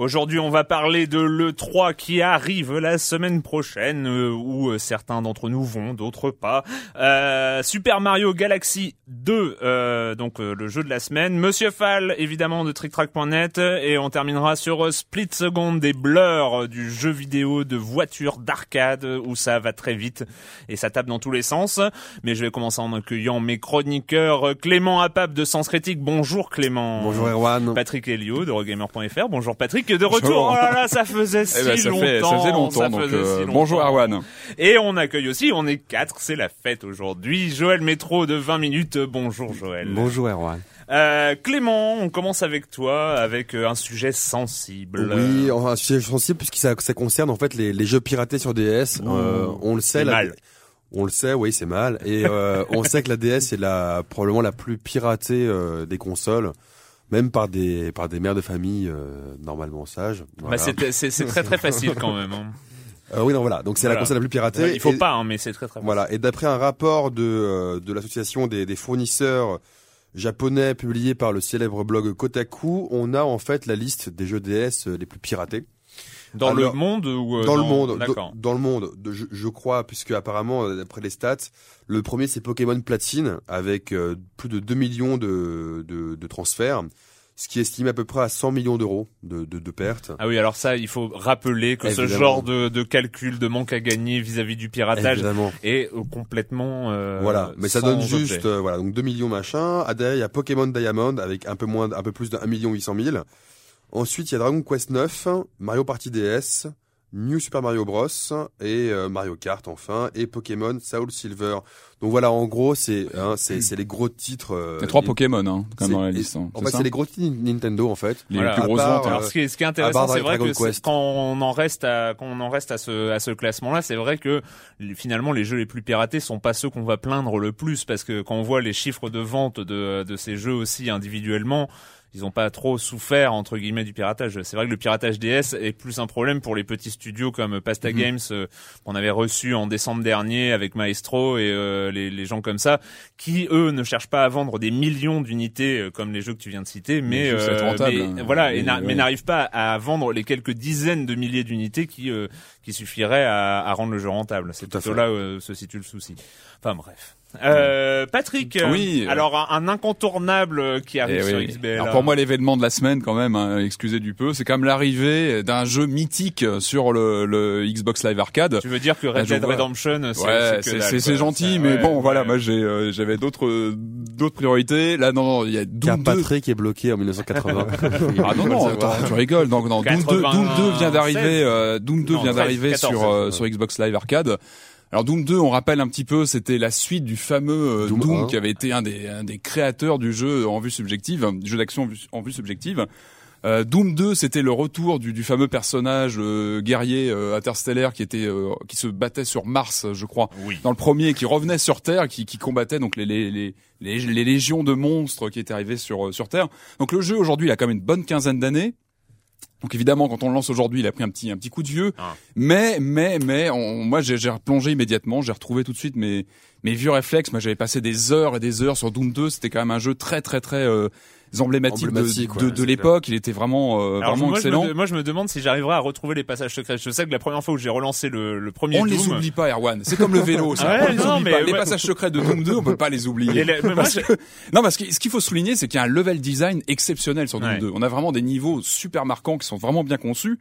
Aujourd'hui, on va parler de l'E3 qui arrive la semaine prochaine, euh, où euh, certains d'entre nous vont, d'autres pas. Euh, Super Mario Galaxy 2, euh, donc euh, le jeu de la semaine. Monsieur Fall, évidemment, de TrickTrack.net. Et on terminera sur Split Second des Blurs, du jeu vidéo de voiture d'arcade, où ça va très vite et ça tape dans tous les sens. Mais je vais commencer en accueillant mes chroniqueurs. Clément Apap de Sens Critique. Bonjour Clément. Bonjour Erwan. Patrick Elio de Rogamer.fr. Bonjour Patrick de retour. Oh là là, ça faisait si Eh ben, ça longtemps. fait, ça faisait longtemps. ça donc, faisait euh, si longtemps. bonjour Erwan. Et on accueille aussi, on est quatre, c'est la fête aujourd'hui. Joël Métro de 20 minutes. Bonjour Joël. Bonjour Erwan. Euh, Clément, on commence avec toi, avec euh, un sujet sensible. Oui, un sujet sensible puisque ça, ça concerne en fait les, les jeux piratés sur DS. Euh, on le sait, c'est la- mal. on le sait, oui, c'est mal. Et euh, on sait que la DS est la probablement la plus piratée euh, des consoles, même par des par des mères de famille euh, normalement sages. Bah, Voilà. c'est, c'est, c'est très très facile quand même. hein. Euh, oui, non, voilà. Donc c'est Voilà. la console la plus piratée. Il faut Et- pas, hein, mais c'est très très Voilà. Et d'après un rapport de, euh, de l'association des, des fournisseurs japonais publié par le célèbre blog Kotaku, on a en fait la liste des jeux DS les plus piratés. Dans Alors, le monde ou euh, dans, le monde, D'accord. dans, dans le monde, de- je, je crois, puisque apparemment, d'après les stats, le premier c'est Pokémon Platine avec euh, plus de 2 millions de, de, de transferts, ce qui est estimé à peu près à 100 millions d'euros de, de, de pertes. Ah oui, alors ça, il faut rappeler que ce genre de, de calcul, de manque à gagner vis-à-vis du piratage Évidemment. est euh, complètement euh, Voilà, mais ça donne juste euh, voilà donc 2 millions machin. Ah, derrière, il y a Pokémon Diamond avec un peu moins, un peu plus de 1 million 800 000. Ensuite, il y a Dragon Quest 9, Mario Party DS, New Super Mario Bros et euh, Mario Kart enfin et Pokémon Soul Silver. Donc voilà, en gros, c'est hein, c'est c'est les gros titres. euh, Il y a trois Pokémon, hein, quand même dans la c'est- liste. hein. En C'est fait, c'est les gros titres Nintendo en fait. Les Voilà. plus grosses part, ventes. euh, Alors, ce qui est, ce qui est à intéressant, c'est vrai Dragon que Quest. quand on en reste à quand on en reste à ce à ce classement-là, c'est vrai que finalement les jeux les plus piratés sont pas ceux qu'on va plaindre le plus parce que quand on voit les chiffres de vente de de ces jeux aussi individuellement, ils ont pas trop souffert entre guillemets du piratage. C'est vrai que le piratage DS est plus un problème pour les petits studios comme Pasta Mhm. Games euh, qu'on avait reçu en décembre dernier avec Maestro et euh, les, les gens comme ça qui eux ne cherchent pas à vendre des millions d'unités euh, comme les jeux que tu viens de citer, mais, euh, rentable, mais hein. voilà, et Et, n'a- mais n'arrivent pas à vendre les quelques dizaines de milliers d'unités qui euh, qui suffiraient à, à rendre le jeu rentable. C'est plutôt là où euh, se situe le souci. Enfin bref. Euh, Patrick, euh, Oui. alors un, un incontournable qui arrive Eh sur oui. XBL. Alors pour moi, l'événement de la semaine, quand même, hein, excusez du peu, c'est quand même l'arrivée d'un jeu mythique sur le, le Xbox Live Arcade. tu veux dire que Red Dead. Redemption, c'est c'est gentil, Ça, mais ouais, bon, voilà, moi j'ai euh, j'avais d'autres d'autres priorités. Là, non, non, il y a Doom 2. Patrick est bloqué en 1980. Ah non non, attends, tu rigoles. Donc non, Doom 2, Doom 2 vient 96. d'arriver, euh, Doom 2 Non, vient 13, d'arriver 14, sur euh, ouais. sur Xbox Live Arcade. Alors Doom 2, on rappelle un petit peu, c'était la suite du fameux euh, Doom Doom, 1. qui avait été un des un des créateurs du jeu en vue subjective, du jeu d'action en vue- en vue subjective. Euh, Doom 2, c'était le retour du, du fameux personnage euh, guerrier euh, interstellaire qui était euh, qui se battait sur Mars, je crois Oui. dans le premier qui revenait sur Terre, qui, qui combattait donc les, les, les, les, les légions de monstres qui étaient arrivés sur, euh, sur Terre. Donc le jeu aujourd'hui, il a quand même une bonne quinzaine d'années. Donc évidemment, quand on le lance aujourd'hui, il a pris un petit un petit coup de vieux. Ah. Mais mais mais on- moi j'ai j'ai replongé immédiatement, j'ai retrouvé tout de suite mes mes vieux réflexes. Moi j'avais passé des heures et des heures sur Doom 2. C'était quand même un jeu très très très euh, emblématique, de- Emblématique, de, ouais, de, c'est l'époque. Il était vraiment euh, Alors, vraiment moi, excellent. Je me, moi, je me demande si j'arriverai à retrouver les passages secrets. Je sais que la première fois où j'ai relancé le, le premier On Doom, les oublie pas, Erwan. C'est comme le vélo. Ça. Ouais, on les oublie mais pas. Les ouais. passages secrets de Doom 2, on peut pas les oublier. La- moi, que- non, parce que ce qu'il faut souligner, c'est qu'il y a un level design exceptionnel sur Doom Ouais. 2. On a vraiment des niveaux super marquants qui sont vraiment bien conçus.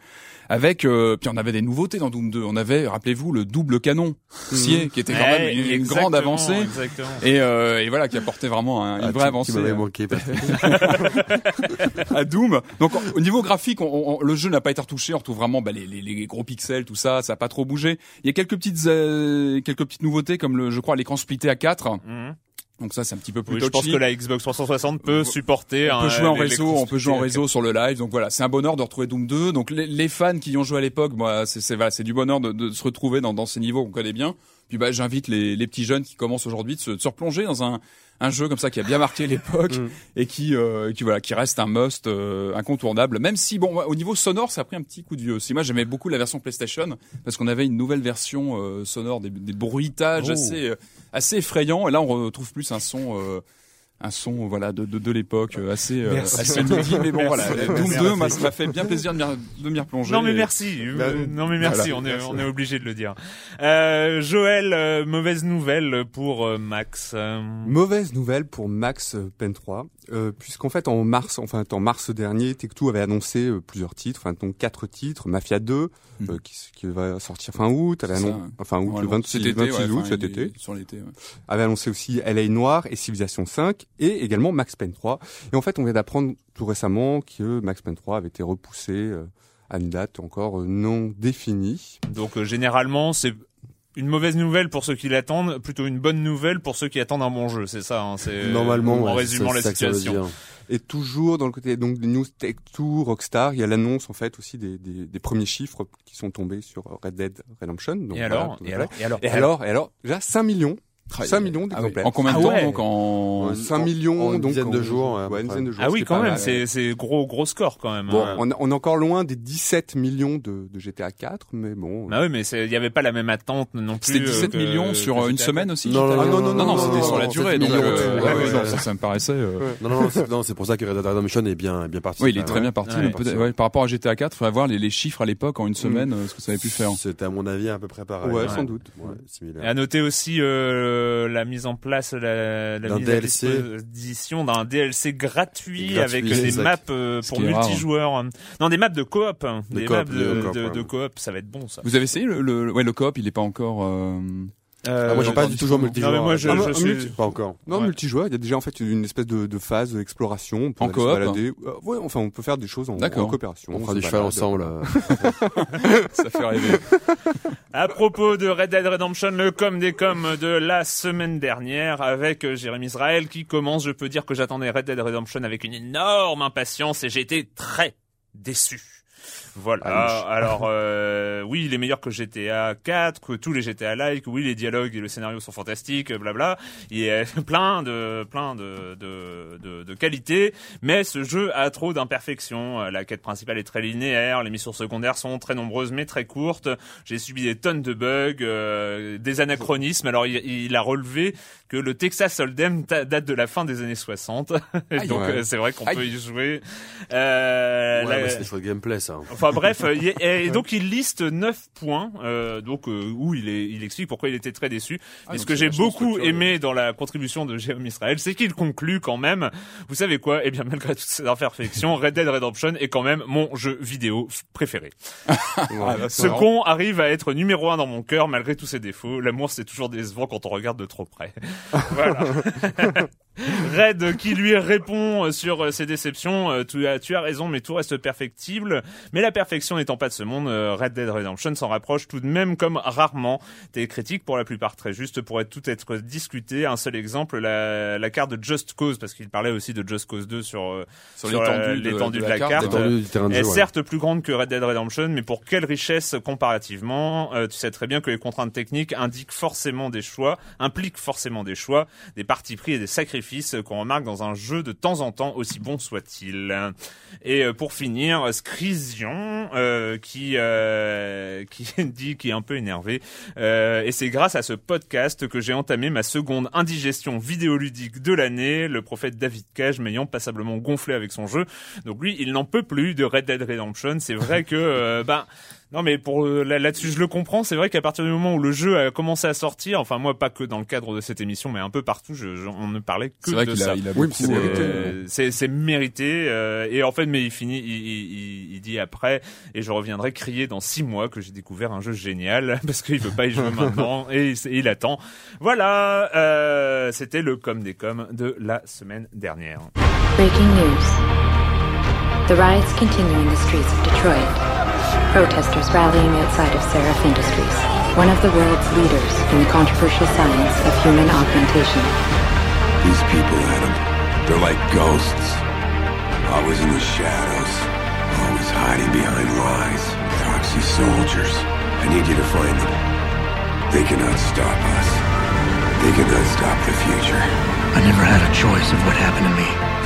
Avec, euh, puis on avait des nouveautés dans Doom 2. On avait, rappelez-vous, le double canon scié, qui était quand même une, grande avancée. Exactement. Et, euh, et voilà, qui apportait vraiment un- une Ah, vraie tu- avancée. Manqué. à Doom. Donc en- au niveau graphique, on- on- le jeu n'a pas été retouché. On retrouve vraiment bah, les, les- les gros pixels, tout ça. Ça a pas trop bougé. Il y a quelques petites euh, quelques petites nouveautés comme le, je crois, l'écran splitté à 4 Mhm. Donc ça, c'est un petit peu plus Oui, je pense que la Xbox 360 peut supporter. on peut un- jouer en les- les réseau, on peut jouer en réseau sur le live. Donc voilà, c'est un bonheur de retrouver Doom 2. Donc les, les fans qui y ont joué à l'époque, moi, c'est c'est voilà, c'est du bonheur de, de se retrouver dans, dans ces niveaux qu'on connaît bien. Puis bah, j'invite les, les petits jeunes qui commencent aujourd'hui de se, de se replonger dans un, un jeu comme ça qui a bien marqué l'époque Mm. et qui, euh, qui voilà, qui reste un must euh, incontournable. Même si bon, au niveau sonore, ça a pris un petit coup de vieux aussi. Moi, j'aimais beaucoup la version PlayStation parce qu'on avait une nouvelle version euh, sonore, des, des bruitages Oh. assez euh, assez effrayants. Et là, on retrouve plus un son. Un son voilà de, de, de l'époque euh, assez euh, Merci. assez midi mais bon Merci. voilà Doom 2 moi, ça m'a fait bien plaisir de m'y, de m'y replonger Non mais Et- merci, Bah, Euh, non mais merci, voilà. on est on est obligé de le dire. Euh, Joël, euh, mauvaise nouvelle pour euh, Max. Mauvaise nouvelle pour Max Pen 3, euh, puisqu'en fait en mars, enfin en mars dernier, Tech2 avait annoncé euh, plusieurs titres, enfin donc quatre titres, Mafia 2 euh, Mhm. qui, qui va sortir fin août, avait C'est ça, annon- ouais. enfin août, Ouais, le bon, 26, cet été, 26 ouais, août cet été, sur l'été ouais. avait annoncé aussi LA Noir et Civilization 5 et également Max Payne 3. Et en fait, on vient d'apprendre tout récemment que Max Payne 3 avait été repoussé euh, à une date encore euh, non définie. donc euh, généralement c'est une mauvaise nouvelle pour ceux qui l'attendent, plutôt une bonne nouvelle pour ceux qui attendent un bon jeu. C'est ça, hein, c'est Normalement, en ouais, résumant la situation. Et toujours dans le côté donc des news Tech2, Rockstar, il y a l'annonce en fait aussi des, des, des premiers chiffres qui sont tombés sur Red Dead Redemption. Donc, Et voilà, alors, tout à et alors, et alors, Et alors, et alors, déjà 5 millions, 5 millions Ah oui. en combien de Ah temps ouais. donc en 5 en- millions, en une donc dizaine de jours, ouais, ouais, une dizaine de jours. Ah oui, quand même, c'est c'est gros gros score quand même. Bon, hein. on, on est encore loin des 17 millions de, de GTA 4, mais bon. Bah oui, mais il y avait pas la même attente non plus. c'était 17 euh, que- millions sur euh, une GTA. semaine aussi Non, non, non, non, non, non, c'était non, sur la durée donc millions, euh, ouais, ouais, ouais, ouais, non, ouais. ça, ça me paraissait euh, Non, non, non, c'est, non, c'est pour ça que Red Dead Redemption est bien, bien parti. oui il est très bien parti par rapport à GTA 4 faudrait voir les, les chiffres à l'époque en une semaine euh, ce que ça avait pu faire C'était à mon avis à peu près pareil. Ouais, Ouais. sans doute. Similaire. à noter aussi euh, la mise en place, la, la D'un mise DLC. à disposition d'un DLC gratuit, Gratuit, avec des maps euh, pour qui est rare. multijoueurs. Non, des maps de coop, hein. De des coop, maps de de, coop, de, ouais. de coop, ça va être bon ça. vous avez essayé le, le, ouais, le coop il est pas encore euh, Euh, Ah, moi, j'ai pas dans- du tout joué multijoueur. Non, mais moi, je, Ah, je suis... multi- Pas encore. Non, Ouais. multijoueur, il y a déjà en fait une espèce de, de phase d'exploration. On peut En aller se coop balader. Euh, ouais, enfin, on peut faire des choses en, D'accord. en coopération. On fera se du cheval balade. ensemble. euh. ça fait rêver À propos de Red Dead Redemption, le com des coms de la semaine dernière avec euh, Jérémy Israël qui commence. Je peux dire que j'attendais Red Dead Redemption avec une énorme impatience et j'ai été très déçu. Voilà. Alors euh, oui, il est meilleur que GTA 4, que tous les GTA like. Oui, les dialogues et le scénario sont fantastiques, blabla. Il y a plein de plein de de, de, de qualités, mais ce jeu a trop d'imperfections. Euh, La quête principale est très linéaire, les missions secondaires sont très nombreuses mais très courtes. J'ai subi des tonnes de bugs, euh, des anachronismes. Alors il, il a relevé que le Texas Hold'em date de la fin des années 60. Et Aïe, donc ouais. euh, c'est vrai qu'on peut y jouer. Euh, Ouais, la- mais c'est des choix de gameplay, ça. Enfin bref, euh, et donc il liste 9 points, euh, donc euh, où il, est, il explique pourquoi il était très déçu. Ah, ce que j'ai beaucoup aimé dans la contribution de Jérôme Israël, c'est qu'il conclut quand même, vous savez quoi, eh bien malgré toutes ces imperfections, Red Dead Redemption est quand même mon jeu vidéo préféré. Ce con arrive à être numéro un dans mon cœur malgré tous ses défauts. L'amour c'est toujours décevant quand on regarde de trop près. voilà. Red qui lui répond sur euh, ses déceptions, euh, tu as, tu as raison mais tout reste perfectible. Mais la perfection n'étant pas de ce monde, euh, Red Dead Redemption s'en rapproche tout de même comme rarement. Tes critiques pour la plupart très justes pourraient tout être discutées. Un seul exemple, la, la carte de Just Cause, parce qu'il parlait aussi de Just Cause 2 sur, Sur sur, l'étendue de- l'étendue de de, la carte. carte. L'étendue du terrain de est jeu, ouais. certes plus grande que Red Dead Redemption, mais pour quelle richesse comparativement Euh, Tu sais très bien que les contraintes techniques indiquent forcément des choix, impliquent forcément des choix, des partis pris et des sacrifices qu'on remarque dans un jeu de temps en temps, aussi bon soit-il. Et euh, pour finir, Scrision, euh, qui euh, qui dit qui est un peu énervé, euh, et c'est grâce à ce podcast que j'ai entamé ma seconde indigestion vidéoludique de l'année, le prophète David Cage m'ayant passablement gonflé avec son jeu. Donc lui, il n'en peut plus de Red Dead Redemption. C'est vrai que, ben, non mais pour euh, là- là-dessus, je le comprends. C'est vrai qu'à partir du moment où le jeu a commencé à sortir, enfin moi pas que dans le cadre de cette émission, mais un peu partout, je, je- on ne parlait que C'est vrai de qu'il ça. a, il a Oui, beaucoup. c'est mérité. euh, Euh, c'est c'est mérité euh, et en fait mais il finit il, il, il- il dit après et je reviendrai crier dans six mois que j'ai découvert un jeu génial parce qu'il veut pas y jouer maintenant et il, il attend voilà euh, c'était le com des coms de la semaine dernière Breaking news. The riots continue in the streets of Detroit. Protesters rallying outside of Seraph Industries, one of the world's leaders in the controversial science of human augmentation. These people, Adam, they're like ghosts. Always in the shadows, always hiding behind lies. Proxy soldiers. I need you to find them. They cannot stop us. They cannot stop the future. I never had a choice of what happened to me.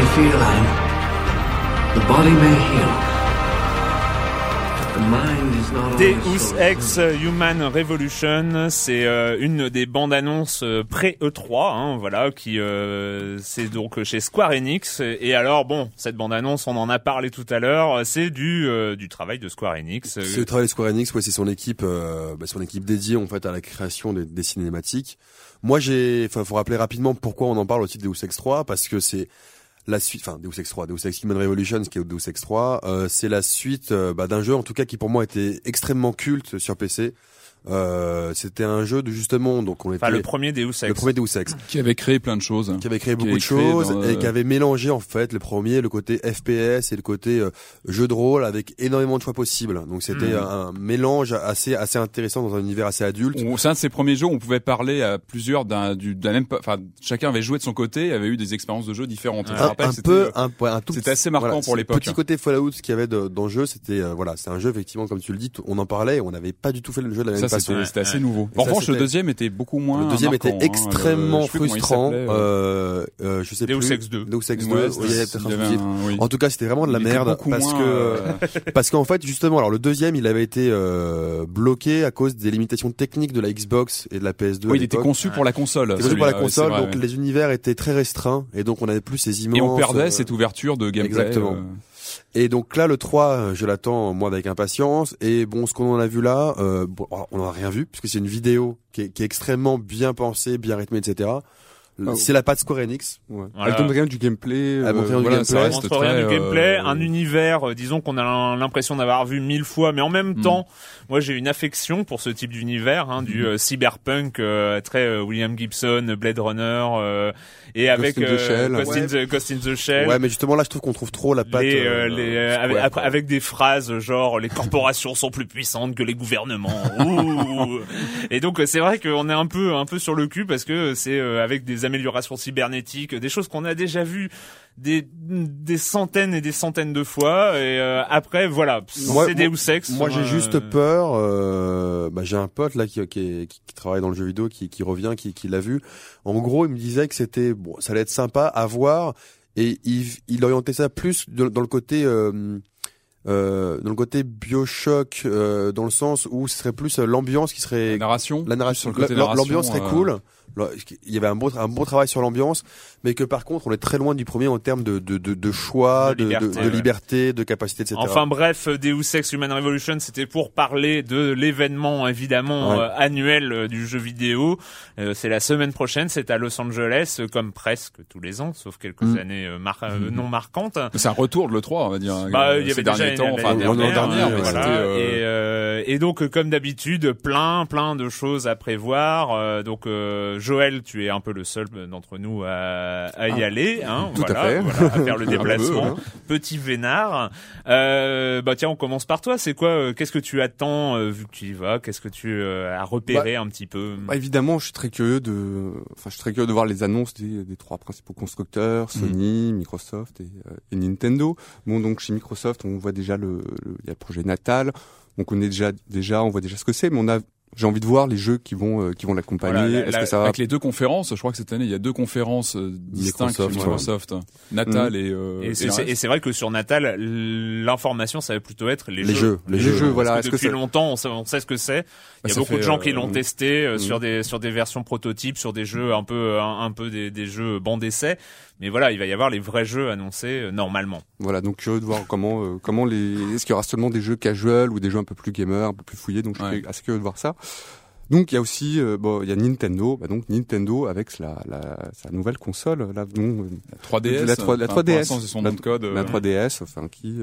You feel, Adam? The body may heal. but The mind is not always Deus Ex Human Revolution, c'est euh, une des bandes annonces pré E3, hein, voilà, qui euh, c'est donc chez Square Enix. Et alors bon, cette bande annonce, on en a parlé tout à l'heure, c'est du euh, du travail de Square Enix. C'est le travail de Square Enix, ouais, c'est son équipe, euh, bah, son équipe dédiée en fait à la création des, des cinématiques. Moi, j'ai, enfin, faut rappeler rapidement pourquoi on en parle aussi de Deus Ex 3, parce que c'est la suite, enfin Deus Ex 3, Deus Ex Human Revolution, qui est Deus Ex 3, euh, c'est la suite euh, bah, d'un jeu en tout cas qui pour moi était extrêmement culte sur PC. Euh, c'était un jeu de justement, donc on était Enfin, le premier Deus Ex. le premier Deus Ex qui avait créé plein de choses. qui avait créé Qui beaucoup avait de créé choses dans, et euh, qui avait mélangé en fait le premier le côté FPS et le côté euh, jeu de rôle avec énormément de choix possibles. Donc c'était Mhm. un, mélange assez assez intéressant dans un univers assez adulte. On- C'est un de ces premiers jeux où on pouvait parler à plusieurs d'un du- d'un même, enfin chacun avait joué de son côté, avait eu des expériences de jeu différentes. Je un, rappelle, un c'était, peu un, tout c'était petit- assez marquant voilà, pour ce l'époque. Petit côté Fallout qu'il y avait de- dans le jeu, c'était euh, voilà, c'est un jeu effectivement comme tu le dis, on en parlait, on n'avait pas du tout fait le jeu de la même ça façon. C'était c'était assez nouveau. En revanche, le deuxième était beaucoup moins. Le deuxième marquant, était hein. extrêmement je sais plus frustrant. Euh, euh, je sais Deus plus. Ex 2. Deus Ex 2. Ouais, il y avait peut-être il un y avait souci. un- oui. En tout cas, c'était vraiment de la merde parce moins, que euh, parce qu'en fait justement, alors le deuxième, il avait été euh, bloqué à cause des limitations techniques de la Xbox et de la PS2. oui, il était conçu pour la console. Conçu pour la console, donc les univers étaient très restreints et donc on avait plus ces immenses. Et on perdait euh, cette ouverture de gameplay. exactement. Euh, Et donc là, le 3, je l'attends moi avec impatience. Et bon, ce qu'on en a vu là, euh, bon, on n'en a rien vu puisque c'est une vidéo qui est extrêmement bien pensée, bien rythmée, etc. Ah, C'est la patte Square Enix. Ouais. Voilà. Elle donne rien du gameplay. Elle montre rien du voilà, gameplay. ça On reste montre rien très, du gameplay, euh, un univers, euh, disons qu'on a l'impression d'avoir vu mille fois, mais en même Mm. temps, moi j'ai une affection pour ce type d'univers, hein, du euh, cyberpunk euh, très euh, William Gibson, Blade Runner, euh, et avec in the euh, Shell. Ghost, in the, Ghost in the Shell. Ouais, mais justement là, je trouve qu'on trouve trop la patte. les, euh, euh, les, euh, avec, des phrases genre les corporations sont plus puissantes que les gouvernements. Ouh. Et donc euh, c'est vrai qu'on est un peu un peu sur le cul parce que c'est euh, avec des améliorations cybernétiques, des choses qu'on a déjà vues des des centaines et des centaines de fois et euh, après voilà, c'est Deus Ex. Moi, j'ai euh, juste peur. Euh, bah, j'ai un pote là qui, qui, est- qui, qui travaille dans le jeu vidéo, qui, qui revient, qui, qui l'a vu. En gros, il me disait que c'était bon, ça allait être sympa à voir, et il, il orientait ça plus de- dans le côté euh, euh, dans le côté Bioshock, euh, dans le sens où ce serait plus euh, l'ambiance qui serait La narration. la- narration, l'ambiance serait euh, cool. Il y avait un bon, un bon travail sur l'ambiance, mais que par contre, on est très loin du premier en termes de, de, de, de choix, De de, de, liberté, de ouais. liberté, de capacité, etc. Enfin bref, Deus Ex Human Revolution, c'était pour parler de l'événement évidemment Ouais. euh, annuel euh, du jeu vidéo. Euh, c'est la semaine prochaine, c'est à Los Angeles, comme presque tous les ans, sauf quelques Mm. années mar- euh, non marquantes. C'est un retour de l'E3, on va dire. Bah, euh, il y avait ces déjà temps, enfin, dernière, dernière, euh, voilà. euh, et, euh, et donc comme d'habitude, plein plein de choses à prévoir. Euh, donc euh, Joël, tu es un peu le seul d'entre nous à, à y Ah, aller, hein, tout à voilà, fait. voilà, à faire le peu, déplacement. hein. Petit vénard. Euh, bah tiens, on commence par toi. C'est quoi euh, Qu'est-ce que tu attends euh, vu que tu y vas? Qu'est-ce que tu euh, as repéré un petit peu? Bah, évidemment, je suis très curieux de, enfin, je suis très curieux de voir les annonces des, des trois principaux constructeurs, Sony, Microsoft et, euh, et Nintendo. Bon, donc chez Microsoft, on voit déjà le, y a le projet Natal. On connaît déjà, déjà, on voit déjà ce que c'est, mais on a, j'ai envie de voir les jeux qui vont, euh, qui vont l'accompagner. Voilà, la- Est-ce la- que ça va Avec les deux conférences, je crois que cette année, il y a deux conférences euh, distinctes Microsoft, Microsoft. Natal et, euh, et c'est vrai que sur Natal, l'information, ça va plutôt être les, Les jeux, les Les jeux. jeux, voilà. Parce que depuis ça- longtemps, on sait, on sait ce que c'est. Il y a ça beaucoup de gens qui euh, l'ont testé euh, mm. sur des sur des versions prototypes, sur des jeux un peu un, un peu des, des jeux banc d'essai. Mais voilà, il va y avoir les vrais jeux annoncés euh, normalement. Voilà, donc curieux de voir comment, euh, comment les, est-ce qu'il y aura seulement des jeux casual ou des jeux un peu plus gamers, un peu plus fouillés. Donc je suis assez curieux de voir ça. Donc il y a aussi, euh, bon, il y a Nintendo, bah, donc Nintendo avec la, la, sa nouvelle console, là, dont, euh, La 3DS. La 3- la enfin, pour 3DS. l'instant, c'est son La- nom de code. la euh, 3DS, enfin qui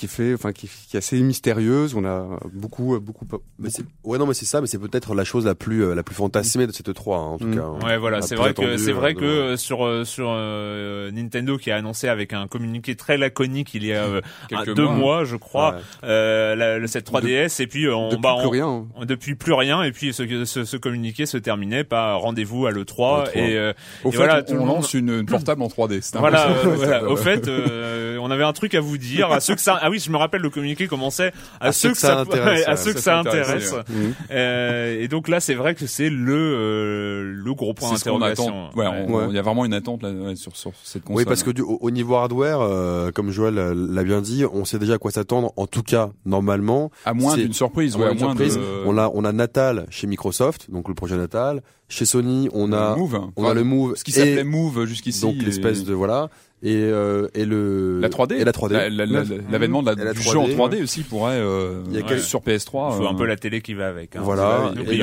euh, qui fait, enfin qui, qui est assez mystérieuse. On a beaucoup, euh, beaucoup. Mais c'est, ouais, non, mais c'est ça, mais c'est peut-être la chose la plus, euh, la plus fantasmée de cette 3 en tout Mm. cas. hein. Ouais, voilà, c'est plus vrai que c'est euh, vrai de- que euh, sur euh, sur euh, Nintendo qui a annoncé avec un communiqué très laconique il y a euh, deux mois. mois, je crois, Ouais. euh, la- le- cette 3DS et puis euh, on Depuis bah, plus on- rien. hein. depuis plus rien et puis ce, ce, ce communiqué se terminait par rendez-vous à l'E3 Le 3. et euh, Au Et fait, voilà, on, tout le on monde- lance une, une portable en 3D. C'est un voilà, euh, voilà. au fait euh, on avait un truc à vous dire à ceux que ça ah oui je me rappelle le communiqué commençait à, ceux que ça, intéresse, à ouais. ceux que Ça intéresse Mhm. Euh, et donc là c'est vrai que c'est le euh, le gros point d'interrogation attend. Ouais, il y a vraiment une attente là, ouais, sur, sur cette console. Oui, parce que du, au, au niveau hardware, euh, comme Joël euh, l'a bien dit, on sait déjà à quoi s'attendre. En tout cas, normalement, à moins d'une surprise, à ouais, moins à d'une moins surprise, de... on a on a Natal chez Microsoft, donc le projet Natal. Chez Sony, on a le Move. on a le Move, Ce qui s'appelait Move jusqu'ici. donc et- l'espèce de voilà et euh, et le La 3D. et la 3D. La- la- la- L'avènement la la, du jeu en 3D, 3D aussi pourrait, euh, Il y a ouais, quel- sur PS3. il faut un euh, peu la télé qui va avec hein. Voilà. Et puis,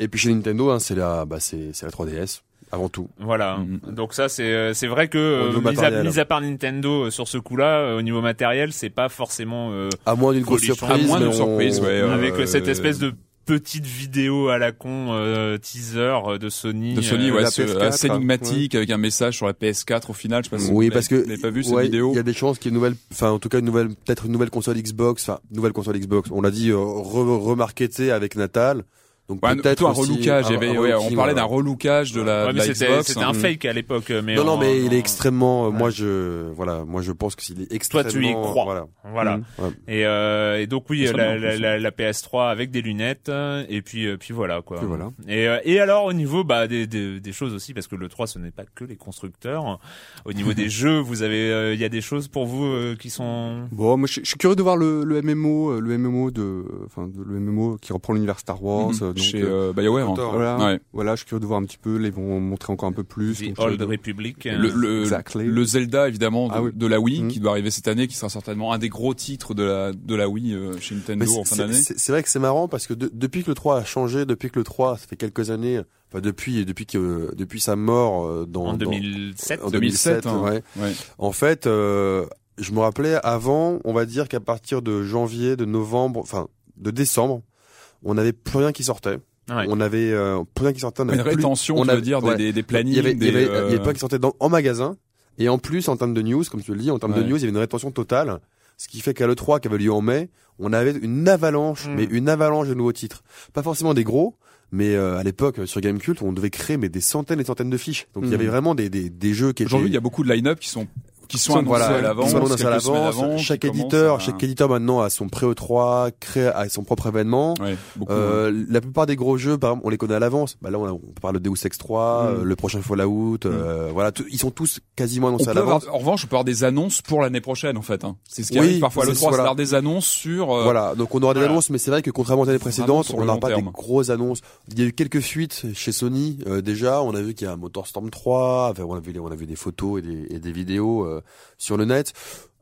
et puis chez Nintendo, hein, c'est la bah c'est c'est la 3DS avant tout. Voilà. Mhm. Donc ça c'est euh, c'est vrai que euh, mis, à, mis à part Nintendo sur ce coup-là au niveau matériel c'est pas forcément euh, À moins d'une grosse surprise. À moins d'une surprise, ouais, avec euh, cette espèce de petite vidéo à la con euh, teaser euh, de Sony. de Sony, euh, ouais, ce- PS4, assez énigmatique avec un message sur la PS4 au final. Je sais pas si Oui, vous parce que pas vu cette vidéo. Il y a des chances qu'il y ait une nouvelle, enfin en tout cas une nouvelle, peut-être une nouvelle console Xbox, enfin nouvelle console Xbox. On l'a dit, euh, re- remarketé avec Natal. Donc Ouais, peut-être un relookage. Il y un- avait, un ouais, on parlait d'un relookage de la, ouais, de la c'était Xbox. c'était un fake à l'époque. Mais Non, non, en- mais il est en- extrêmement. euh, Ouais. Moi, je, voilà, moi je pense que s'il est Toi, extrêmement. tu y crois. Voilà. Voilà. Ouais. Et, euh, et donc oui, la, la, la, la PS3 avec des lunettes euh, et puis euh, puis voilà quoi. Puis voilà. Et euh, et alors au niveau bah des, des des choses aussi parce que le 3 ce n'est pas que les constructeurs. Au niveau des jeux, vous avez euh, il y a des choses pour vous euh, qui sont Bon, moi je, je suis curieux de voir le, le MMO, le MMO de, enfin le MMO qui reprend l'univers Star Wars. Mhm. Euh, donc, chez euh, euh, BioWare. hein. Voilà, Ouais. voilà, je suis curieux de voir un petit peu. Les vont montrer encore un peu plus. The Old de- Republic. Le, le, Exactly. le Zelda évidemment de, Ah oui. de la Wii Mhm. qui doit arriver cette année, qui sera certainement un des gros titres de la de la Wii euh, chez Nintendo en fin d'année. c'est vrai que c'est marrant parce que de- depuis que le 3 a changé, depuis que le 3, ça fait quelques années, enfin depuis depuis que depuis sa mort euh, dans en dans- 2007. en 2007, 2007, hein. ouais. Ouais. En fait, euh, je me rappelais avant, on va dire qu'à partir de janvier, de novembre, enfin de décembre, on n'avait plus rien qui sortait. Ouais. On avait euh, plus rien qui sortait. On Une avait plus- rétention, on tu a- veux dire, des- ouais. des, des Il plannings, y avait, il y des, avait, euh, il y avait pas qui sortait dans, en magasin. Et en plus, en termes de news, comme tu le dis, en termes de news, il y avait une rétention totale. Ce qui fait qu'à l'E3 qui avait lieu en mai, on avait une avalanche, Mm. mais une avalanche de nouveaux titres. Pas forcément des gros, mais euh, à l'époque, sur Gamecult, on devait créer mais des centaines et centaines de fiches. Donc il y Mm. avait vraiment des, des, des jeux qui étaient... Aujourd'hui, il y a beaucoup de line-up qui sont qui sont annoncés à l'avance, qui sont annoncés à l'avance. Chaque éditeur, à- chaque éditeur maintenant a son pré E3, crée a son propre événement. Ouais, beaucoup. Euh, la plupart des gros jeux, par exemple, on les connaît à l'avance. Bah là, on, a- on parle de Deus Ex 3, Mm. euh, le prochain Fallout, euh, voilà, tout- ils sont tous quasiment on annoncés à l'avance. en revanche, on peut avoir des annonces pour l'année prochaine, en fait. Hein. C'est ce qui Oui, arrive parfois l'E3, c'est voilà. d'avoir des annonces sur... Voilà, donc on aura des voilà. annonces, mais c'est vrai que contrairement aux années précédentes, on le n'aura pas des terme. grosses annonces. Il y a eu quelques fuites chez Sony déjà. On a vu qu'il y a un Motorstorm 3. Enfin, on a vu, on a vu des photos et des, et des vidéos sur le net.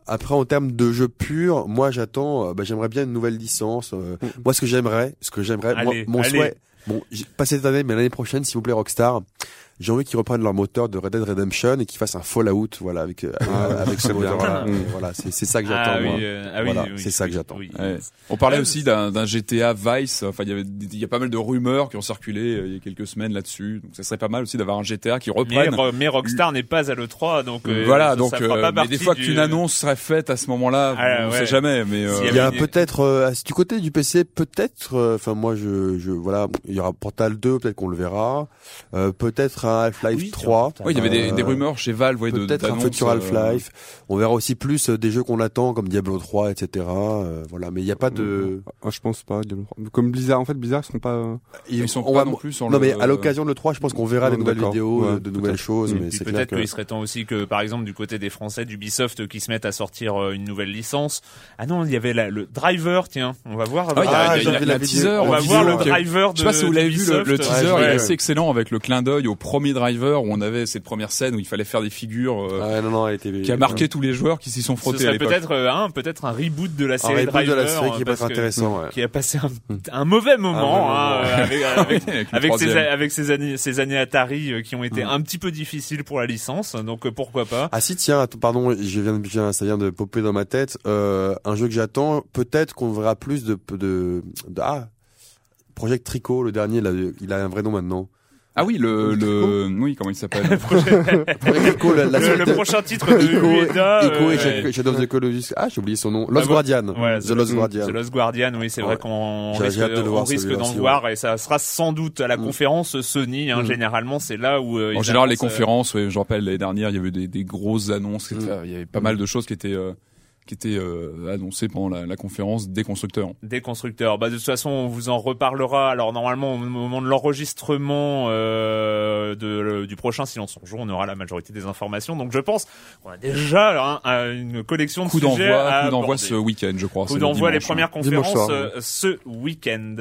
Après, en termes de jeu pur, moi j'attends. euh, bah, j'aimerais bien une nouvelle licence. euh, Moi, ce que j'aimerais, ce que j'aimerais, mon allez. souhait, bon, pas cette année, mais l'année prochaine, s'il vous plaît, Rockstar. J'ai envie qu'ils reprennent leur moteur de Red Dead Redemption et qu'ils fassent un Fallout, voilà, avec euh, avec ce moteur-là. Euh, Voilà, c'est c'est ça que j'attends. Ah oui, euh, ah oui, Voilà, oui, c'est ça que j'attends. oui. Ouais. On parlait Ouais, aussi d'un d'un GTA Vice. Enfin, il y avait, il y a pas mal de rumeurs qui ont circulé euh, il y a quelques semaines là-dessus. Donc, ça serait pas mal aussi d'avoir un GTA qui Mais, reprenne. Ro- mais Rockstar n'est pas à l'E3, donc euh, voilà, ça- donc ça fera pas mais des fois du- qu'une annonce serait faite à ce moment-là, Ah, on ouais. sait jamais. Mais euh, Il y a une- peut-être euh, du côté du PC peut-être euh, enfin moi je je voilà il y aura Portal 2 peut-être qu'on le verra euh, peut-être un Half-Life Oui, 3 ouais, il y avait des, Euh, des rumeurs chez Valve, ouais, peut-être un futur euh, Half-Life on verra aussi plus euh, des jeux qu'on attend comme Diablo 3 etc euh, voilà mais il y a pas de Ah, je pense pas. Diablo 3. Comme Blizzard, en fait, Blizzard, ils sont pas. euh, Ils sont on pas va- non plus sur non le- mais à l'occasion de le 3 je pense qu'on verra Ah, des nouvelles vidéos Ouais, de, nouvelles choses mais c'est peut-être que qu'il serait temps aussi que, par exemple, du côté des Français d'Ubisoft, qui se mettent à sortir une nouvelle licence. Ah non, il y avait la- le driver, tiens. On va voir. Ah, il y a, Ah, il y a- j'ai il y a vu la teaser. on va voir le driver de Je sais pas si vous l'avez vu, le, le teaser il est assez excellent avec le clin d'œil au premier driver où on avait cette première scène où il fallait faire des figures euh, Ah ouais, non non elle était qui a marqué tous les joueurs qui s'y sont Ce frottés serait l'époque. peut-être euh, un, peut-être un reboot de la un série reboot Driver. de la série qui parce être que- intéressant ouais. Qui a passé un, un mauvais moment, Un hein, avec, avec, Avec le avec ses, avec années, ces années Atari euh, qui ont été Mm. un petit peu difficiles pour la licence. Donc euh, pourquoi pas. Ah si tiens, pardon, je viens, de- je viens- ça vient de popper dans ma tête. Euh, un jeu que j'attends, peut-être qu'on verra plus de, de, de ah Project Tricot, le dernier, il a un vrai nom maintenant. Ah oui, le, le, oui, comment il s'appelle le, prochain titre de Ico, Ueda. Ico euh, et Shadow- Shadow of the Colossus. Ah, j'ai oublié son nom. Ah, Lost bon. Guardian. Ouais, The Lost Guardian. The Lost Guardian, oui, c'est vrai qu'on risque, de on risque d'en aussi, voir et ça sera sans doute à la Mm. conférence Sony. Hein, Mm. Généralement, c'est là où euh, En général, les annoncent, euh, conférences, ouais, je rappelle l'année dernière, il y avait des, des grosses annonces. Mm. il y avait pas mal de choses qui étaient euh, qui étaient euh, annoncées pendant la, la conférence des constructeurs. des constructeurs. Bah de toute façon, on vous en reparlera. Alors normalement, au moment de l'enregistrement euh, de, le- du prochain Silence en jour, on aura la majorité des informations. Donc je pense qu'on a déjà hein, un- une collection de Coup sujets d'envoi, à coup d'envoi aborder. ce week-end, je crois. Coup le d'envoi les premières hein. Dimanche conférences soir, euh, ce week-end.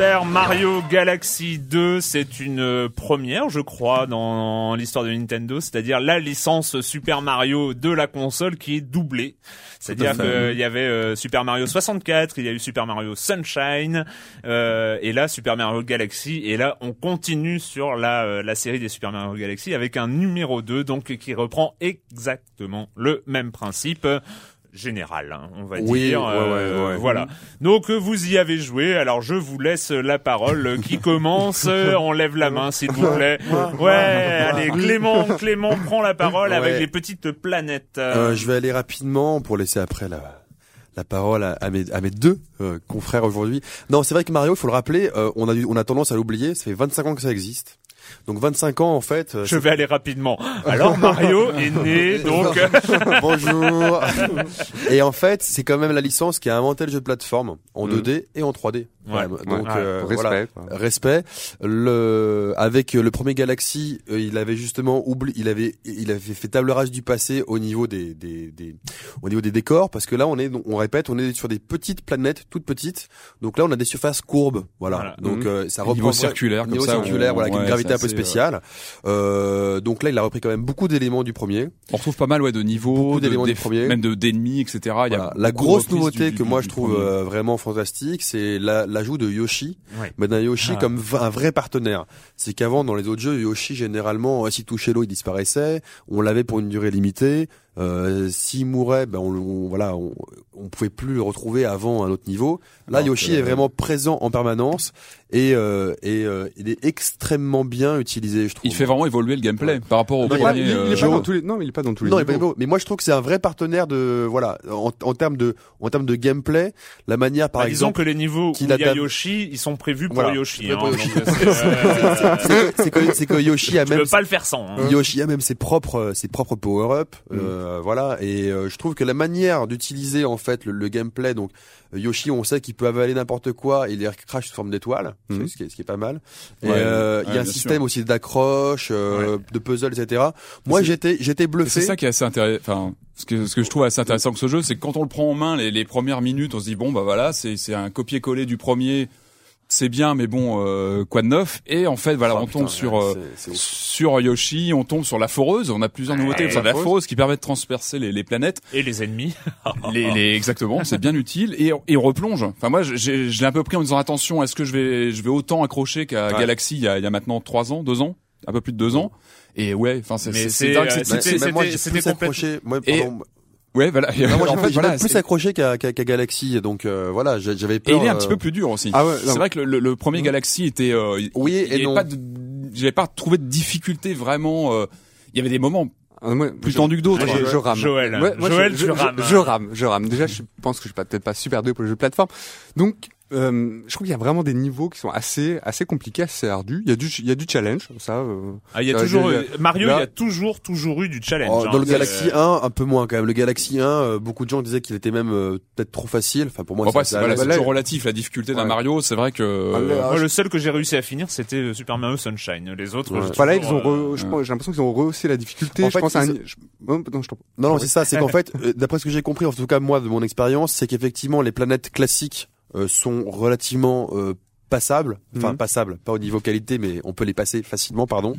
Super Mario Galaxy 2, c'est une euh, première, je crois, dans l'histoire de Nintendo, c'est-à-dire la licence Super Mario de la console qui est doublée. C'est-à-dire qu'il y avait euh, Super Mario 64, il y a eu Super Mario Sunshine, euh, et là Super Mario Galaxy, et là. On continue sur la, euh, la série des Super Mario Galaxy avec un numéro 2, donc qui reprend exactement le même principe général, hein, on va Oui, dire. ouais, Euh, ouais. Voilà. Donc euh, vous y avez joué. Alors je vous laisse la parole. Euh, Qui commence Euh, On lève la main, s'il vous plaît. Ouais. Allez, Clément, Clément prend la parole Ouais. avec les petites planètes. Euh, je vais aller rapidement pour laisser après la, la parole à, à mes, à mes deux euh, confrères aujourd'hui. Non, c'est vrai que Mario, il faut le rappeler, euh, on, a, on a tendance à l'oublier, ça fait 25 ans que ça existe. Donc 25 ans en fait. euh, Je vais aller rapidement. Alors Mario est né donc. Bonjour. et en fait, c'est quand même la licence qui a inventé le jeu de plateforme en Mm. 2D et en 3D. Ouais. Donc Ouais. euh, Respect. voilà. quoi. Respect. Le avec euh, le premier Galaxy, euh, il avait justement oublié, il avait il avait fait table rase du passé au niveau des, des des au niveau des décors parce que là on est on répète, on est sur des petites planètes toutes petites. Donc là on a des surfaces courbes, voilà. Voilà. Donc Mhm. euh, ça Niveau reprend circulaire, comme niveau ça, circulaire, on- voilà, avec une gravité un peu spéciale. Euh, donc là il a repris quand même beaucoup d'éléments du premier. On retrouve pas mal ouais de niveaux, d'éléments du premier. même de d'ennemis, etc. Il y a Voilà. La grosse nouveauté du- que du- moi du je trouve euh, vraiment fantastique, c'est la- l'ajout de Yoshi, Ouais. mais d'un Yoshi Ah. comme un vrai partenaire. C'est qu'avant dans les autres jeux, Yoshi généralement, euh, s'il touchait l'eau, il disparaissait. On l'avait pour une durée limitée. Euh, S'il mourait, ben on, on- voilà, on, on pouvait plus le retrouver avant un autre niveau. Là, Alors Yoshi que- est vraiment présent en permanence et, euh, et euh, il est extrêmement bien utilisé, je trouve. Il fait vraiment évoluer le gameplay par rapport au Non, il- premier. il, il euh, est jeu. pas dans tous les, non, mais il est pas dans tous les non, il est pas niveaux. mais moi je trouve que c'est un vrai partenaire de voilà en, en termes de en termes de gameplay, la manière par Bah, disons exemple que les niveaux où qu'il il y a Yoshi, ils sont prévus pour Voilà, Yoshi. c'est hein, c'est, euh, c'est que Yoshi a tu même peux pas le faire sans. hein. Yoshi a même ses propres ses propres power up euh, voilà et euh, je trouve que la manière d'utiliser en fait le, le gameplay donc Yoshi on sait qu'il peut avaler n'importe quoi et il les crash sous forme d'étoiles Mhm. ce, qui est, ce qui est pas mal et Ouais, euh, il y a un système aussi d'accroche euh, de puzzle etc moi j'étais j'étais bluffé C'est ça qui est assez intéressant. Enfin, ce que, ce que je trouve assez intéressant avec ce jeu, c'est que quand on le prend en main, les, les premières minutes, on se dit bon bah voilà, c'est c'est un copier-coller du premier. C'est bien, mais bon, euh, quoi de neuf? Et en fait, voilà, Oh, on putain, tombe sur euh, sur Yoshi, on tombe sur la foreuse. On a plusieurs nouveautés. Ouais, Enfin, la foreuse. foreuse qui permet de transpercer les, les planètes. Et les ennemis. Les, les- exactement, c'est bien utile et, et on replonge. Enfin moi, j'ai- je l'ai un peu pris en me disant attention, est-ce que je vais je vais autant accrocher qu'à Ouais. Galaxy il y, a, il y a maintenant trois ans, deux ans, un peu plus de deux ans? Et ouais, enfin c'est c'est- c'est, c'est dingue, euh, c'est- c'était- moi pardon, ouais voilà. Non, moi, En fait, voilà, plus accroché qu'à qu'à qu'à Galaxy donc euh, voilà j'avais Et peur il est un euh, petit peu plus dur aussi. Ah ouais, c'est vrai que le, le- le premier Galaxy était, euh, il- oui il et avait non pas de, j'avais pas trouvé de difficulté vraiment. euh, il y avait des moments Ah, moi, plus je- tendus que d'autres. moi, je, je rame. Joël. Ouais, moi, Joël, je, je-. Je, je rame, je rame. Déjà, je pense que je suis peut-être pas super doué pour les jeux de plateforme. Donc, euh, je trouve qu'il y a vraiment des niveaux qui sont assez, assez compliqués, assez ardus. Il y a du, il y a du challenge, ça. euh, Ah, il y a Euh, toujours eu- Mario, là- il y a toujours toujours eu du challenge. Oh, hein. dans le C'est- Galaxy 1, un peu moins quand même. Le Galaxy 1, euh, beaucoup de gens disaient qu'il était même euh, peut-être trop facile. Enfin, pour moi, c'est voilà, toujours relatif la difficulté d'un Ouais. Mario. C'est vrai que Ah, Moi, le seul que j'ai réussi à finir, c'était euh, Super Mario Sunshine. Les autres, Ouais. Voilà, ils ont, euh, re- je pense- j'ai l'impression qu'ils ont rehaussé la difficulté. En je fait, pense à un, ils- je- oh, non, je t'en- Non, non, c'est ça. C'est qu'en fait, euh, d'après ce que j'ai compris, en tout cas moi de mon expérience, c'est qu'effectivement les planètes classiques euh, sont relativement euh, passables. Enfin, Mhm. passables, pas au niveau qualité, mais on peut les passer facilement, pardon.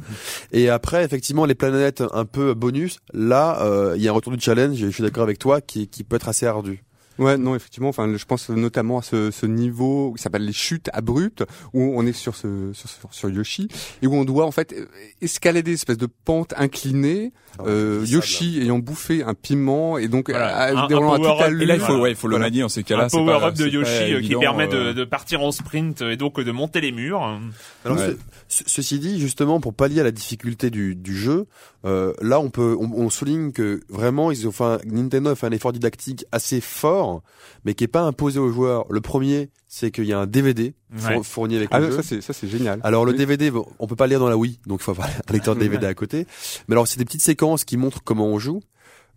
Et après, effectivement, les planètes un peu bonus, là, euh, il y a un retour du challenge. Je suis d'accord avec toi, qui, qui peut être assez ardu. Ouais, non, effectivement. Enfin, je pense notamment à ce, ce niveau qui s'appelle les chutes abruptes, où on est sur ce sur, sur, sur Yoshi et où on doit en fait euh, escalader des espèces de pentes inclinées. Euh, c'est ça, Yoshi ayant bouffé un piment et donc Voilà. euh, Un- un à. Et là, il faut, ouais, il faut le Voilà. manier en ces cas-là. un c'est power pas- up de Yoshi euh, qui permet de, euh, de partir en sprint et donc de monter les murs. Alors, Ouais. ce- ce- ceci dit, justement, pour pallier à la difficulté du, du jeu, euh, là, on peut, on, on souligne que vraiment, ils ont fait un, Nintendo a fait un effort didactique assez fort, mais qui est pas imposé aux joueurs. Le premier, c'est qu'il y a un DVD Ouais. fourni avec Ah, le jeu. ça c'est ça c'est génial. Alors le Oui. DVD, bon, on peut pas le lire dans la Wii, donc il faut avoir un lecteur DVD à côté. Mais alors c'est des petites séquences qui montrent comment on joue.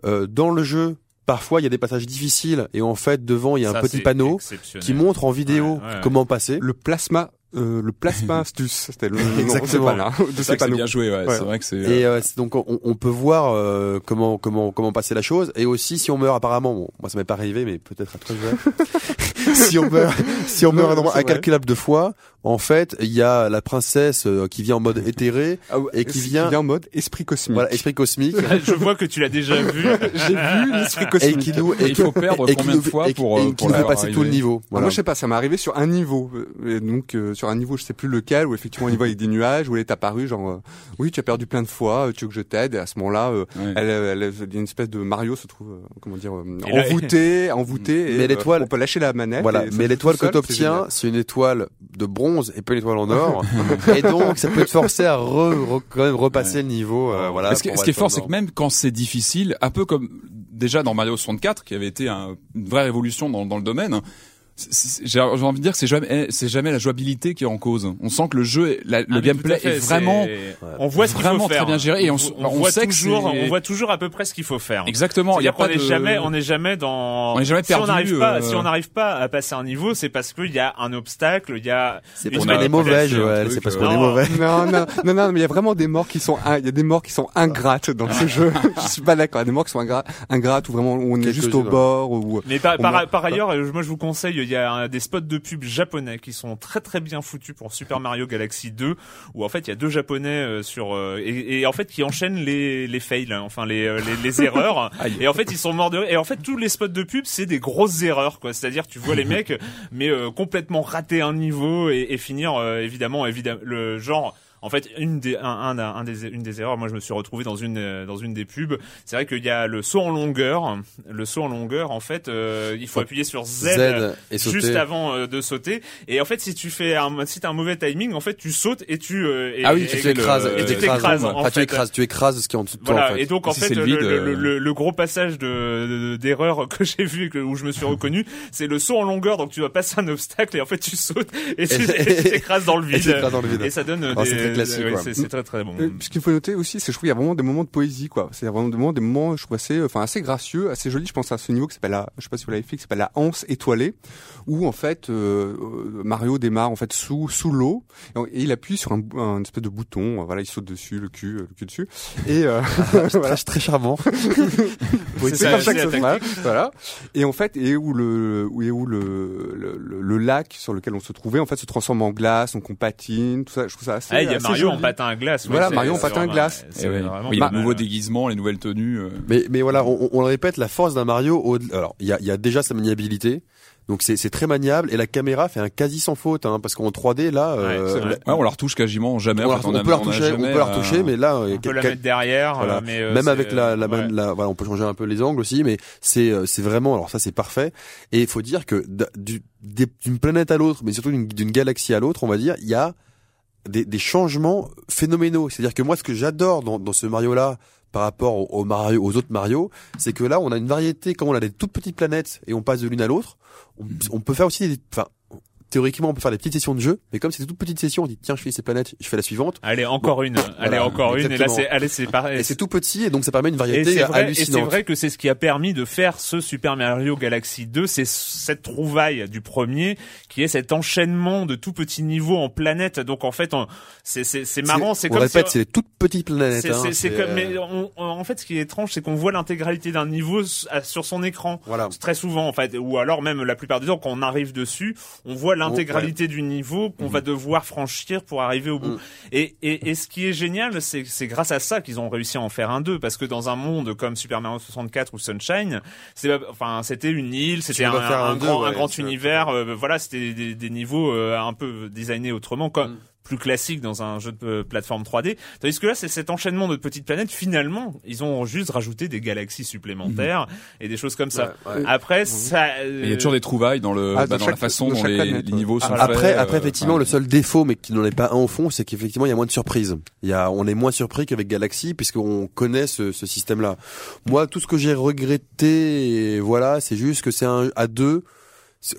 Euh, dans le jeu, parfois il y a des passages difficiles et en fait devant il y a un petit panneau qui montre en vidéo Ouais, ouais, ouais. comment passer. Le plasma, euh, le plasma astuce, c'était le nom, Exactement. c'est pas là, de C'est panneaux. bien joué. Ouais, Ouais. C'est vrai que c'est. Et euh, c'est donc on, on peut voir euh, comment comment comment passer la chose et aussi si on meurt apparemment bon moi ça m'est pas arrivé mais peut-être à toi si on meurt si on meurt un nombre incalculable de fois en fait il y a la princesse euh, qui vient en mode éthéré Ah ouais, Et qui c'est- vient- en mode esprit cosmique. voilà esprit cosmique Je vois que tu l'as déjà vu. J'ai vu l'esprit et cosmique. qui nous Et il faut perdre et qui combien de fois et qui- pour, et euh, qui pour nous passer tout le niveau voilà. Moi, je sais pas, ça m'est arrivé sur un niveau. Euh, Et donc, euh, sur un niveau, je sais plus lequel, où effectivement, il y avec des nuages, où elle est apparue, genre, euh, oui, tu as perdu plein de fois, euh, tu veux que je t'aide, et à ce moment-là, euh, Ouais. elle, elle, elle- une espèce de Mario se trouve, euh, comment dire, euh, Et envoûté, envoûté, et Mais euh, l'étoile- on peut lâcher la manette. Voilà, et mais l'étoile que t'obtiens, c'est une étoile de bronze et pas une étoile en or. et donc, ça peut te forcer à re, re- quand même repasser Ouais. le niveau. euh, voilà. Ce qui, pour ce qui est fort, c'est que même quand c'est difficile, un peu comme déjà dans Mario 64, qui avait été un- une vraie révolution dans, dans le domaine. J'ai envie de dire que c'est jamais, c'est jamais la jouabilité qui est en cause. On sent que le jeu, est- la- le Ah, gameplay fait, est vraiment, On voit ce qu'il faut vraiment faire. très bien géré et on, on, on voit sait que toujours, on voit toujours à peu près ce qu'il faut faire. exactement. Il y a pas est de... jamais, on est jamais dans. On est jamais si on perdu, n'arrive pas, euh, si on n'arrive pas à passer un niveau, c'est parce qu'il y a un obstacle, il y a. C'est une parce qu'on est mauvais, Joël. C'est parce euh, qu'on est non. mauvais. Non, non, non, non, mais il y a vraiment des morts qui sont, in- il y a des morts qui sont ingrates dans ce jeu. Je suis pas d'accord. Il y a des morts qui sont ingra- ingrates, ou vraiment, où on est juste au bord, ou, Mais par, On ailleurs, euh, moi je vous conseille, il y a des spots de pub japonais qui sont très très bien foutus pour Super Mario Galaxy 2, où en fait il y a deux japonais euh, sur euh, et, et en fait qui enchaînent les les fails, hein, enfin les euh, les, les erreurs. Et en fait ils sont morts de. Et en fait tous les spots de pub c'est des grosses erreurs quoi. C'est-à-dire tu vois les mecs mais euh, complètement rater un niveau et, et finir euh, évidemment évidemment le genre En fait, une des, un, un, un des, une des erreurs, moi je me suis retrouvé dans une, euh, dans une des pubs. C'est vrai qu'il y a le saut en longueur. Le saut en longueur, en fait, euh, il faut appuyer sur Z, Z et sauter. juste avant euh, de sauter. Et en fait, si tu fais un, si t'as un mauvais timing, en fait, tu sautes et tu, euh, et, Ah oui, tu tu fais le- écrases, et tu t'écrases, écrases, en enfin, tu écrases, tu écrases ce qui est en dessous de toi, Voilà, en fait. et donc en Si fait le le, vide, le, euh, le- le gros passage de de- d'erreur que j'ai vu et que, où je me suis reconnu, c'est le saut en longueur. Donc tu vas passer un obstacle et en fait tu sautes et tu t'écrases dans le vide. t'écrases dans le vide. Et ça donne des. C'est très classique, ouais, c'est très très bon. Euh, ce qu'il faut noter aussi, c'est je trouve qu'il y a vraiment des moments de poésie, quoi. C'est vraiment des moments, des moments, je trouve assez, enfin assez gracieux, assez joli. Je pense à ce niveau qui s'appelle la, je sais pas si vous l'avez fait, qui s'appelle la anse étoilée, où en fait euh, euh, Mario démarre en fait sous sous l'eau et il appuie sur un, un espèce de bouton. euh, Voilà, il saute dessus, le cul, le cul dessus. Et euh, voilà, Très, très charmant. C'est comme ça que ça se passe, voilà. Et en fait, et où le, où, et où le, le, le, le lac sur lequel on se trouvait, en fait, se transforme en glace, donc on patine, tout ça. Je trouve ça assez. Ah, il y a assez Mario en patin à glace. Voilà, Mario en patin à glace. c'est ouais. vraiment Oui, les nouveaux déguisements, les nouvelles tenues. euh. Mais, mais voilà, on, on le répète, la force d'un Mario, au- alors il y a, il y a déjà sa maniabilité, donc c'est c'est très maniable et la caméra fait un quasi sans faute, hein, parce qu'en 3D là, euh, Ouais, c'est vrai. la- Ouais, on la retouche quasiment jamais. on, en la- fait, on a- peut la retoucher, on peut la euh, retoucher, mais là, On peut la quel- mettre derrière, Voilà. mais euh, même avec la, la, ouais. la- voilà, on peut changer un peu les angles aussi, mais c'est euh, c'est vraiment, alors ça c'est parfait. Et il faut dire que d'une planète à l'autre, mais surtout d'une d'une galaxie à l'autre, on va dire, il y a des, des changements phénoménaux. C'est-à-dire que moi, ce que j'adore dans, dans ce Mario-là, par rapport au, au Mario, aux autres Mario, c'est que là, on a une variété, comme on a des toutes petites planètes et on passe de l'une à l'autre. On, on peut faire aussi des, enfin, théoriquement, on peut faire des petites sessions de jeu, mais comme c'est des toutes petites sessions, on dit tiens, je fais ces planètes, je fais la suivante. Allez, encore une. Allez, Voilà, encore une. Et là, c'est, allez, c'est pareil. Et c'est tout petit, et donc ça permet une variété c'est vrai, et c'est hallucinante. vrai que c'est ce qui a permis de faire ce Super Mario Galaxy 2, c'est cette trouvaille du premier, qui est cet enchaînement de tout petits niveaux en planète. Donc en fait, on- c'est c'est c'est marrant, c'est on comme répète, si c'est des toutes petites planètes. c'est hein, c'est- c'est c'est, comme euh, mais on- on- en fait ce qui est étrange c'est qu'on voit l'intégralité d'un niveau sur son écran Voilà. très souvent en fait ou alors même la plupart du temps quand on arrive dessus on voit l'intégralité du niveau qu'on va devoir franchir pour arriver au bout. Mhm. et, et et ce qui est génial c'est c'est grâce à ça qu'ils ont réussi à en faire un 2 parce que dans un monde comme Super Mario 64 ou Sunshine c'est enfin c'était une île c'était un, pas faire un un deux, grand un grand univers euh, voilà c'était des, des niveaux euh, un peu designés autrement. Comme Mhm. Plus classique dans un jeu de euh, plateforme 3D. Tandis que là, c'est cet enchaînement de petites planètes. Finalement, ils ont juste rajouté des galaxies supplémentaires et des choses comme ça. Ouais, ouais. Après, ça, euh, Il y a toujours des trouvailles dans le, Ah, bah, dans la façon dont chaque les, planète, les ouais. niveaux sont faits. Après, après euh, effectivement, le seul défaut, mais qui n'en est pas un au fond, c'est qu'effectivement, il y a moins de surprises. Il y a, on est moins surpris qu'avec Galaxy, puisqu'on connaît ce, ce système-là. Moi, tout ce que j'ai regretté, et voilà, c'est juste que c'est un à deux.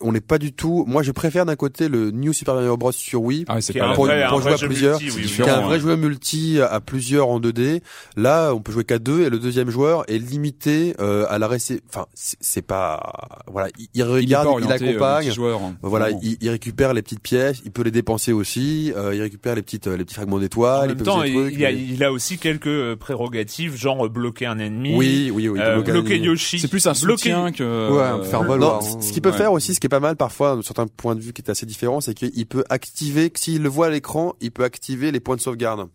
On n'est pas du tout. Moi, je préfère d'un côté le New Super Mario Bros sur Wii, Ah, est pas un la pour- vrai, pour un jouer vrai à jeu plusieurs, multi, oui, qui est un vrai ouais. joueur multi à plusieurs en 2D. Là, on peut jouer qu'à deux, et le deuxième joueur est limité euh, à la récé. Enfin, c'est pas. Voilà, il, regarde, il euh, accompagne. hein, Voilà, il, il récupère les petites pièces, il peut les dépenser aussi, euh, il récupère les petites euh, les petits fragments d'étoiles, En il même temps, il, trucs, a, mais- il a aussi quelques euh, prérogatives, genre bloquer un ennemi, Oui, oui, oui. euh, bloquer bloquer. Yoshi. C'est plus un bloquer- soutien que. Ouais, faire Non, valoir. c- hein. ce qu'il peut faire aussi, ce qui est pas mal parfois, de certains points de vue qui est assez différent, c'est qu'il peut activer, s'il le voit à l'écran, il peut activer les points de sauvegarde.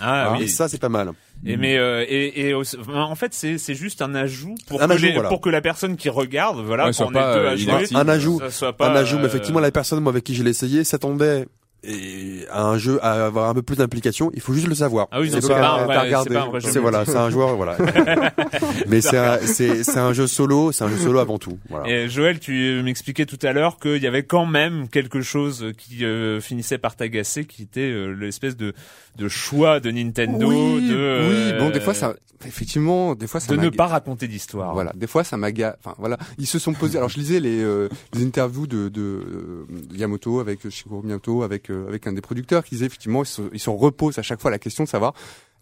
Ah Et oui. ça, c'est pas mal. Et mais euh, et, et aussi- en fait c'est c'est juste un ajout pour Un que ajout, les- voilà. pour que la personne qui regarde voilà Ouais, quand soit on pas, est deux euh, à jouer inactive. Un ajout. ça soit pas un ajout, euh, mais effectivement, la personne moi, avec qui je l'ai essayé s'attendait et à un jeu à avoir un peu plus d'implication. Il faut juste le savoir. Ah oui, C'est pas- pas c'est pas voilà, c'est un joueur, voilà. mais c'est un, c'est un jeu solo, c'est un jeu solo avant tout. Voilà. Et Joël, tu m'expliquais tout à l'heure qu'il y avait quand même quelque chose qui euh, finissait par t'agacer, qui était euh, l'espèce de de choix de Nintendo oui, de euh, oui, bon, des fois ça, effectivement, des fois ça de ne pas raconter d'histoire. Voilà, des fois ça m'agace. Enfin voilà, ils se sont posés. Alors je lisais les, les interviews de, de, Yamoto avec Shigeru Miyamoto, avec euh, avec un des producteurs qui disait effectivement ils se, ils se reposent à chaque fois la question de savoir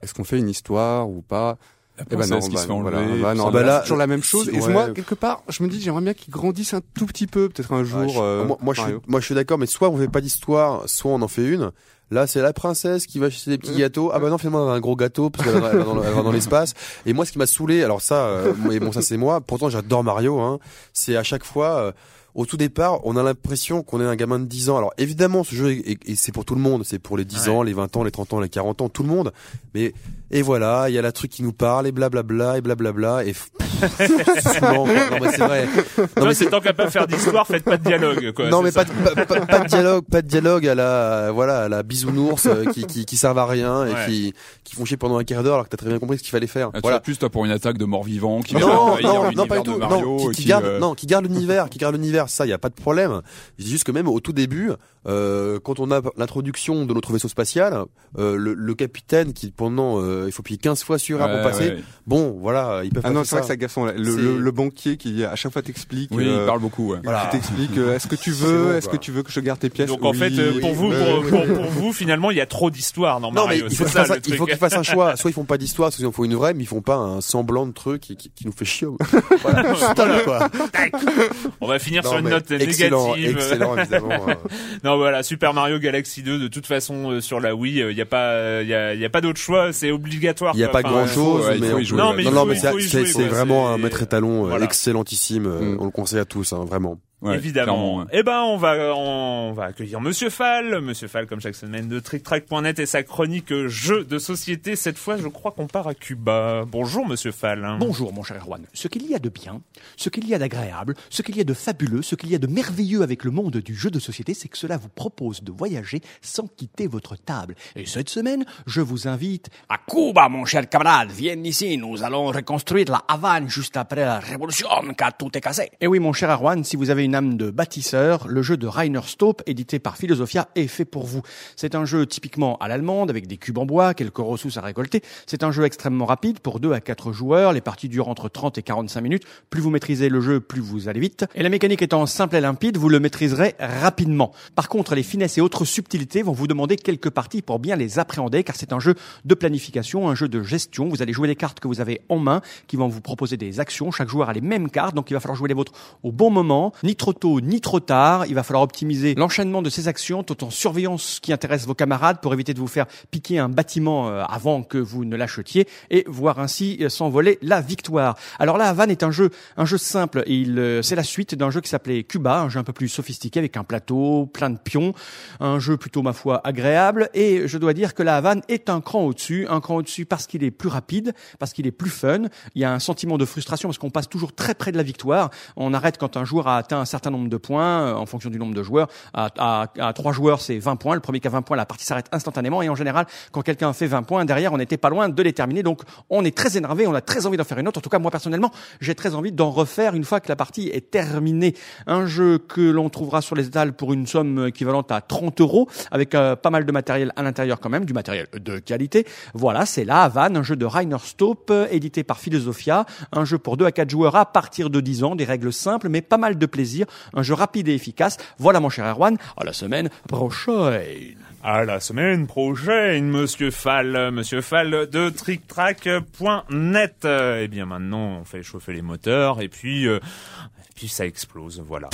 est-ce qu'on fait une histoire ou pas? La Eh ben non, bah, voilà, bah non, bah là, c'est toujours la même chose. Et ouais. moi quelque part, je me dis j'aimerais bien qu'ils grandissent un tout petit peu, peut-être un jour. Ouais, je- euh, moi, moi, je suis, Mario. moi, je suis d'accord, mais soit on fait pas d'histoire, soit on en fait une. Là, c'est la princesse qui va acheter des petits gâteaux. Ah bah non, finalement, elle a un gros gâteau parce qu'elle va, dans, l'espace. Et moi, ce qui m'a saoulé, alors ça, euh, bon, ça c'est moi. Pourtant, j'adore Mario. Hein, c'est à chaque fois. euh, au tout départ, on a l'impression qu'on est un gamin de 10 ans. Alors évidemment, ce jeu, est- est- c'est pour tout le monde. C'est pour les 10 Ouais. ans, les 20 ans, les 30 ans, les 40 ans, tout le monde. Mais Et voilà, il y a la truc qui nous parle et blablabla et blablabla et c'est. Non mais c'est vrai. Non Non, mais c'est tant qu'à pas faire d'histoire, faites pas de dialogue, quoi. non mais pas de, pas, pas- pas de dialogue, pas de dialogue à la voilà à la bisounours euh, qui, qui qui servent à rien et Ouais. qui qui font chier pendant un quart d'heure alors que t'as très bien compris ce qu'il fallait faire. Ah, tu voilà. as plus toi pour une attaque de morts-vivants qui Non, non, non, pas du tout. Mario Non, qui, qui qui, garde, euh, non, qui garde l'univers, qui garde l'univers. Ça, il y a pas de problème. Je dis juste que même au tout début, euh, quand on a l'introduction de notre vaisseau spatial, euh, le, le capitaine qui pendant, euh, il faut payer 15 fois sur ouais, pour passer. ouais. Bon, voilà, ils peuvent Ah pas non, faire c'est vrai que ça. c'est agaçant. Le, le, le banquier qui à chaque fois t'explique. Oui, euh, il parle beaucoup. Ouais. Voilà. Qui t'explique. euh, est-ce que tu veux, bon, est-ce que tu veux que je garde tes pièces? Donc en fait, euh, oui, pour vous, pour, pour, vous, finalement, il y a trop d'histoires dans Non mais il faut qu'ils fassent, fassent un choix. Soit ils font pas d'histoire, soit ils en font une vraie, mais ils font pas un semblant de truc qui, qui, qui nous fait chier. Voilà. Quoi. On va finir Non, sur une note excellent, négative. excellent évidemment. Euh. Non voilà, Super Mario Galaxy 2 de toute façon euh, sur la Wii, il y a pas il y a, y a pas d'autre choix, c'est obligatoire. Il y a pas Enfin, grand chose, ouais, il mais faut y on- jouer, Non, mais non, non, c'est vraiment un maître étalon euh, Voilà. excellentissime. euh, Mm. On le conseille à tous, hein, vraiment. Ouais, Évidemment. ouais. Eh ben, on va, on va accueillir Monsieur Fall, Monsieur Fall, comme chaque semaine de TrickTrack.net et sa chronique jeux de société. Cette fois, je crois qu'on part à Cuba. Bonjour, Monsieur Fall. Bonjour mon cher Erwan. Ce qu'il y a de bien, ce qu'il y a d'agréable, ce qu'il y a de fabuleux, ce qu'il y a de merveilleux avec le monde du jeu de société, c'est que cela vous propose de voyager sans quitter votre table. Et cette semaine, je vous invite À Cuba, mon cher camarade, viens ici, nous allons reconstruire la Havane juste après la révolution, car tout est cassé. Et Eh oui, mon cher Arwan, si vous avez une âme de bâtisseur, le jeu de Rainer Stope, édité par Philosophia, est fait pour vous. C'est un jeu typiquement à l'allemande, avec des cubes en bois, quelques ressources à récolter. C'est un jeu extrêmement rapide pour 2 à 4 joueurs. Les parties durent entre 30 et 45 minutes. Plus vous maîtrisez le jeu, plus vous allez vite. Et la mécanique étant simple et limpide, vous le maîtriserez rapidement. Par contre, les finesses et autres subtilités vont vous demander quelques parties pour bien les appréhender, car c'est un jeu de planification, un jeu de gestion. Vous allez jouer les cartes que vous avez en main, qui vont vous proposer des actions. Chaque joueur a les mêmes cartes, donc il va falloir jouer les vôtres au bon moment, ni tôt, ni trop tard. Il va falloir optimiser l'enchaînement de ces actions tout en surveillant ce qui intéresse vos camarades pour éviter de vous faire piquer un bâtiment euh, avant que vous ne l'achetiez et voir ainsi euh, s'envoler la victoire. Alors là, Havane est un jeu, un jeu simple il, euh, c'est la suite d'un jeu qui s'appelait Cuba, un jeu un peu plus sophistiqué avec un plateau, plein de pions, un jeu plutôt ma foi agréable et je dois dire que la Havane est un cran au-dessus, un cran au-dessus parce qu'il est plus rapide, parce qu'il est plus fun. Il y a un sentiment de frustration parce qu'on passe toujours très près de la victoire. On arrête quand un joueur a atteint un certain nombre de points euh, en fonction du nombre de joueurs. À, à, à trois joueurs, c'est 20 points. Le premier qui a 20 points, la partie s'arrête instantanément. Et en général, quand quelqu'un fait 20 points, derrière, on n'était pas loin de les terminer. Donc, on est très énervé, on a très envie d'en faire une autre. En tout cas, moi personnellement, j'ai très envie d'en refaire une fois que la partie est terminée. Un jeu que l'on trouvera sur les étals pour une somme équivalente à 30 euros, avec euh, pas mal de matériel à l'intérieur quand même, du matériel de qualité. Voilà, c'est la Havane, un jeu de Rainer Stope, euh, édité par Philosophia, un jeu pour 2 à 4 joueurs à partir de 10 ans, des règles simples mais pas mal de plaisir, un jeu rapide et efficace. Voilà mon cher Erwan, à la semaine prochaine. À la semaine prochaine, Monsieur Fall, Monsieur Fall de TrickTrack.net. Eh bien, maintenant, on fait chauffer les moteurs et puis, euh, et puis ça explose. Voilà.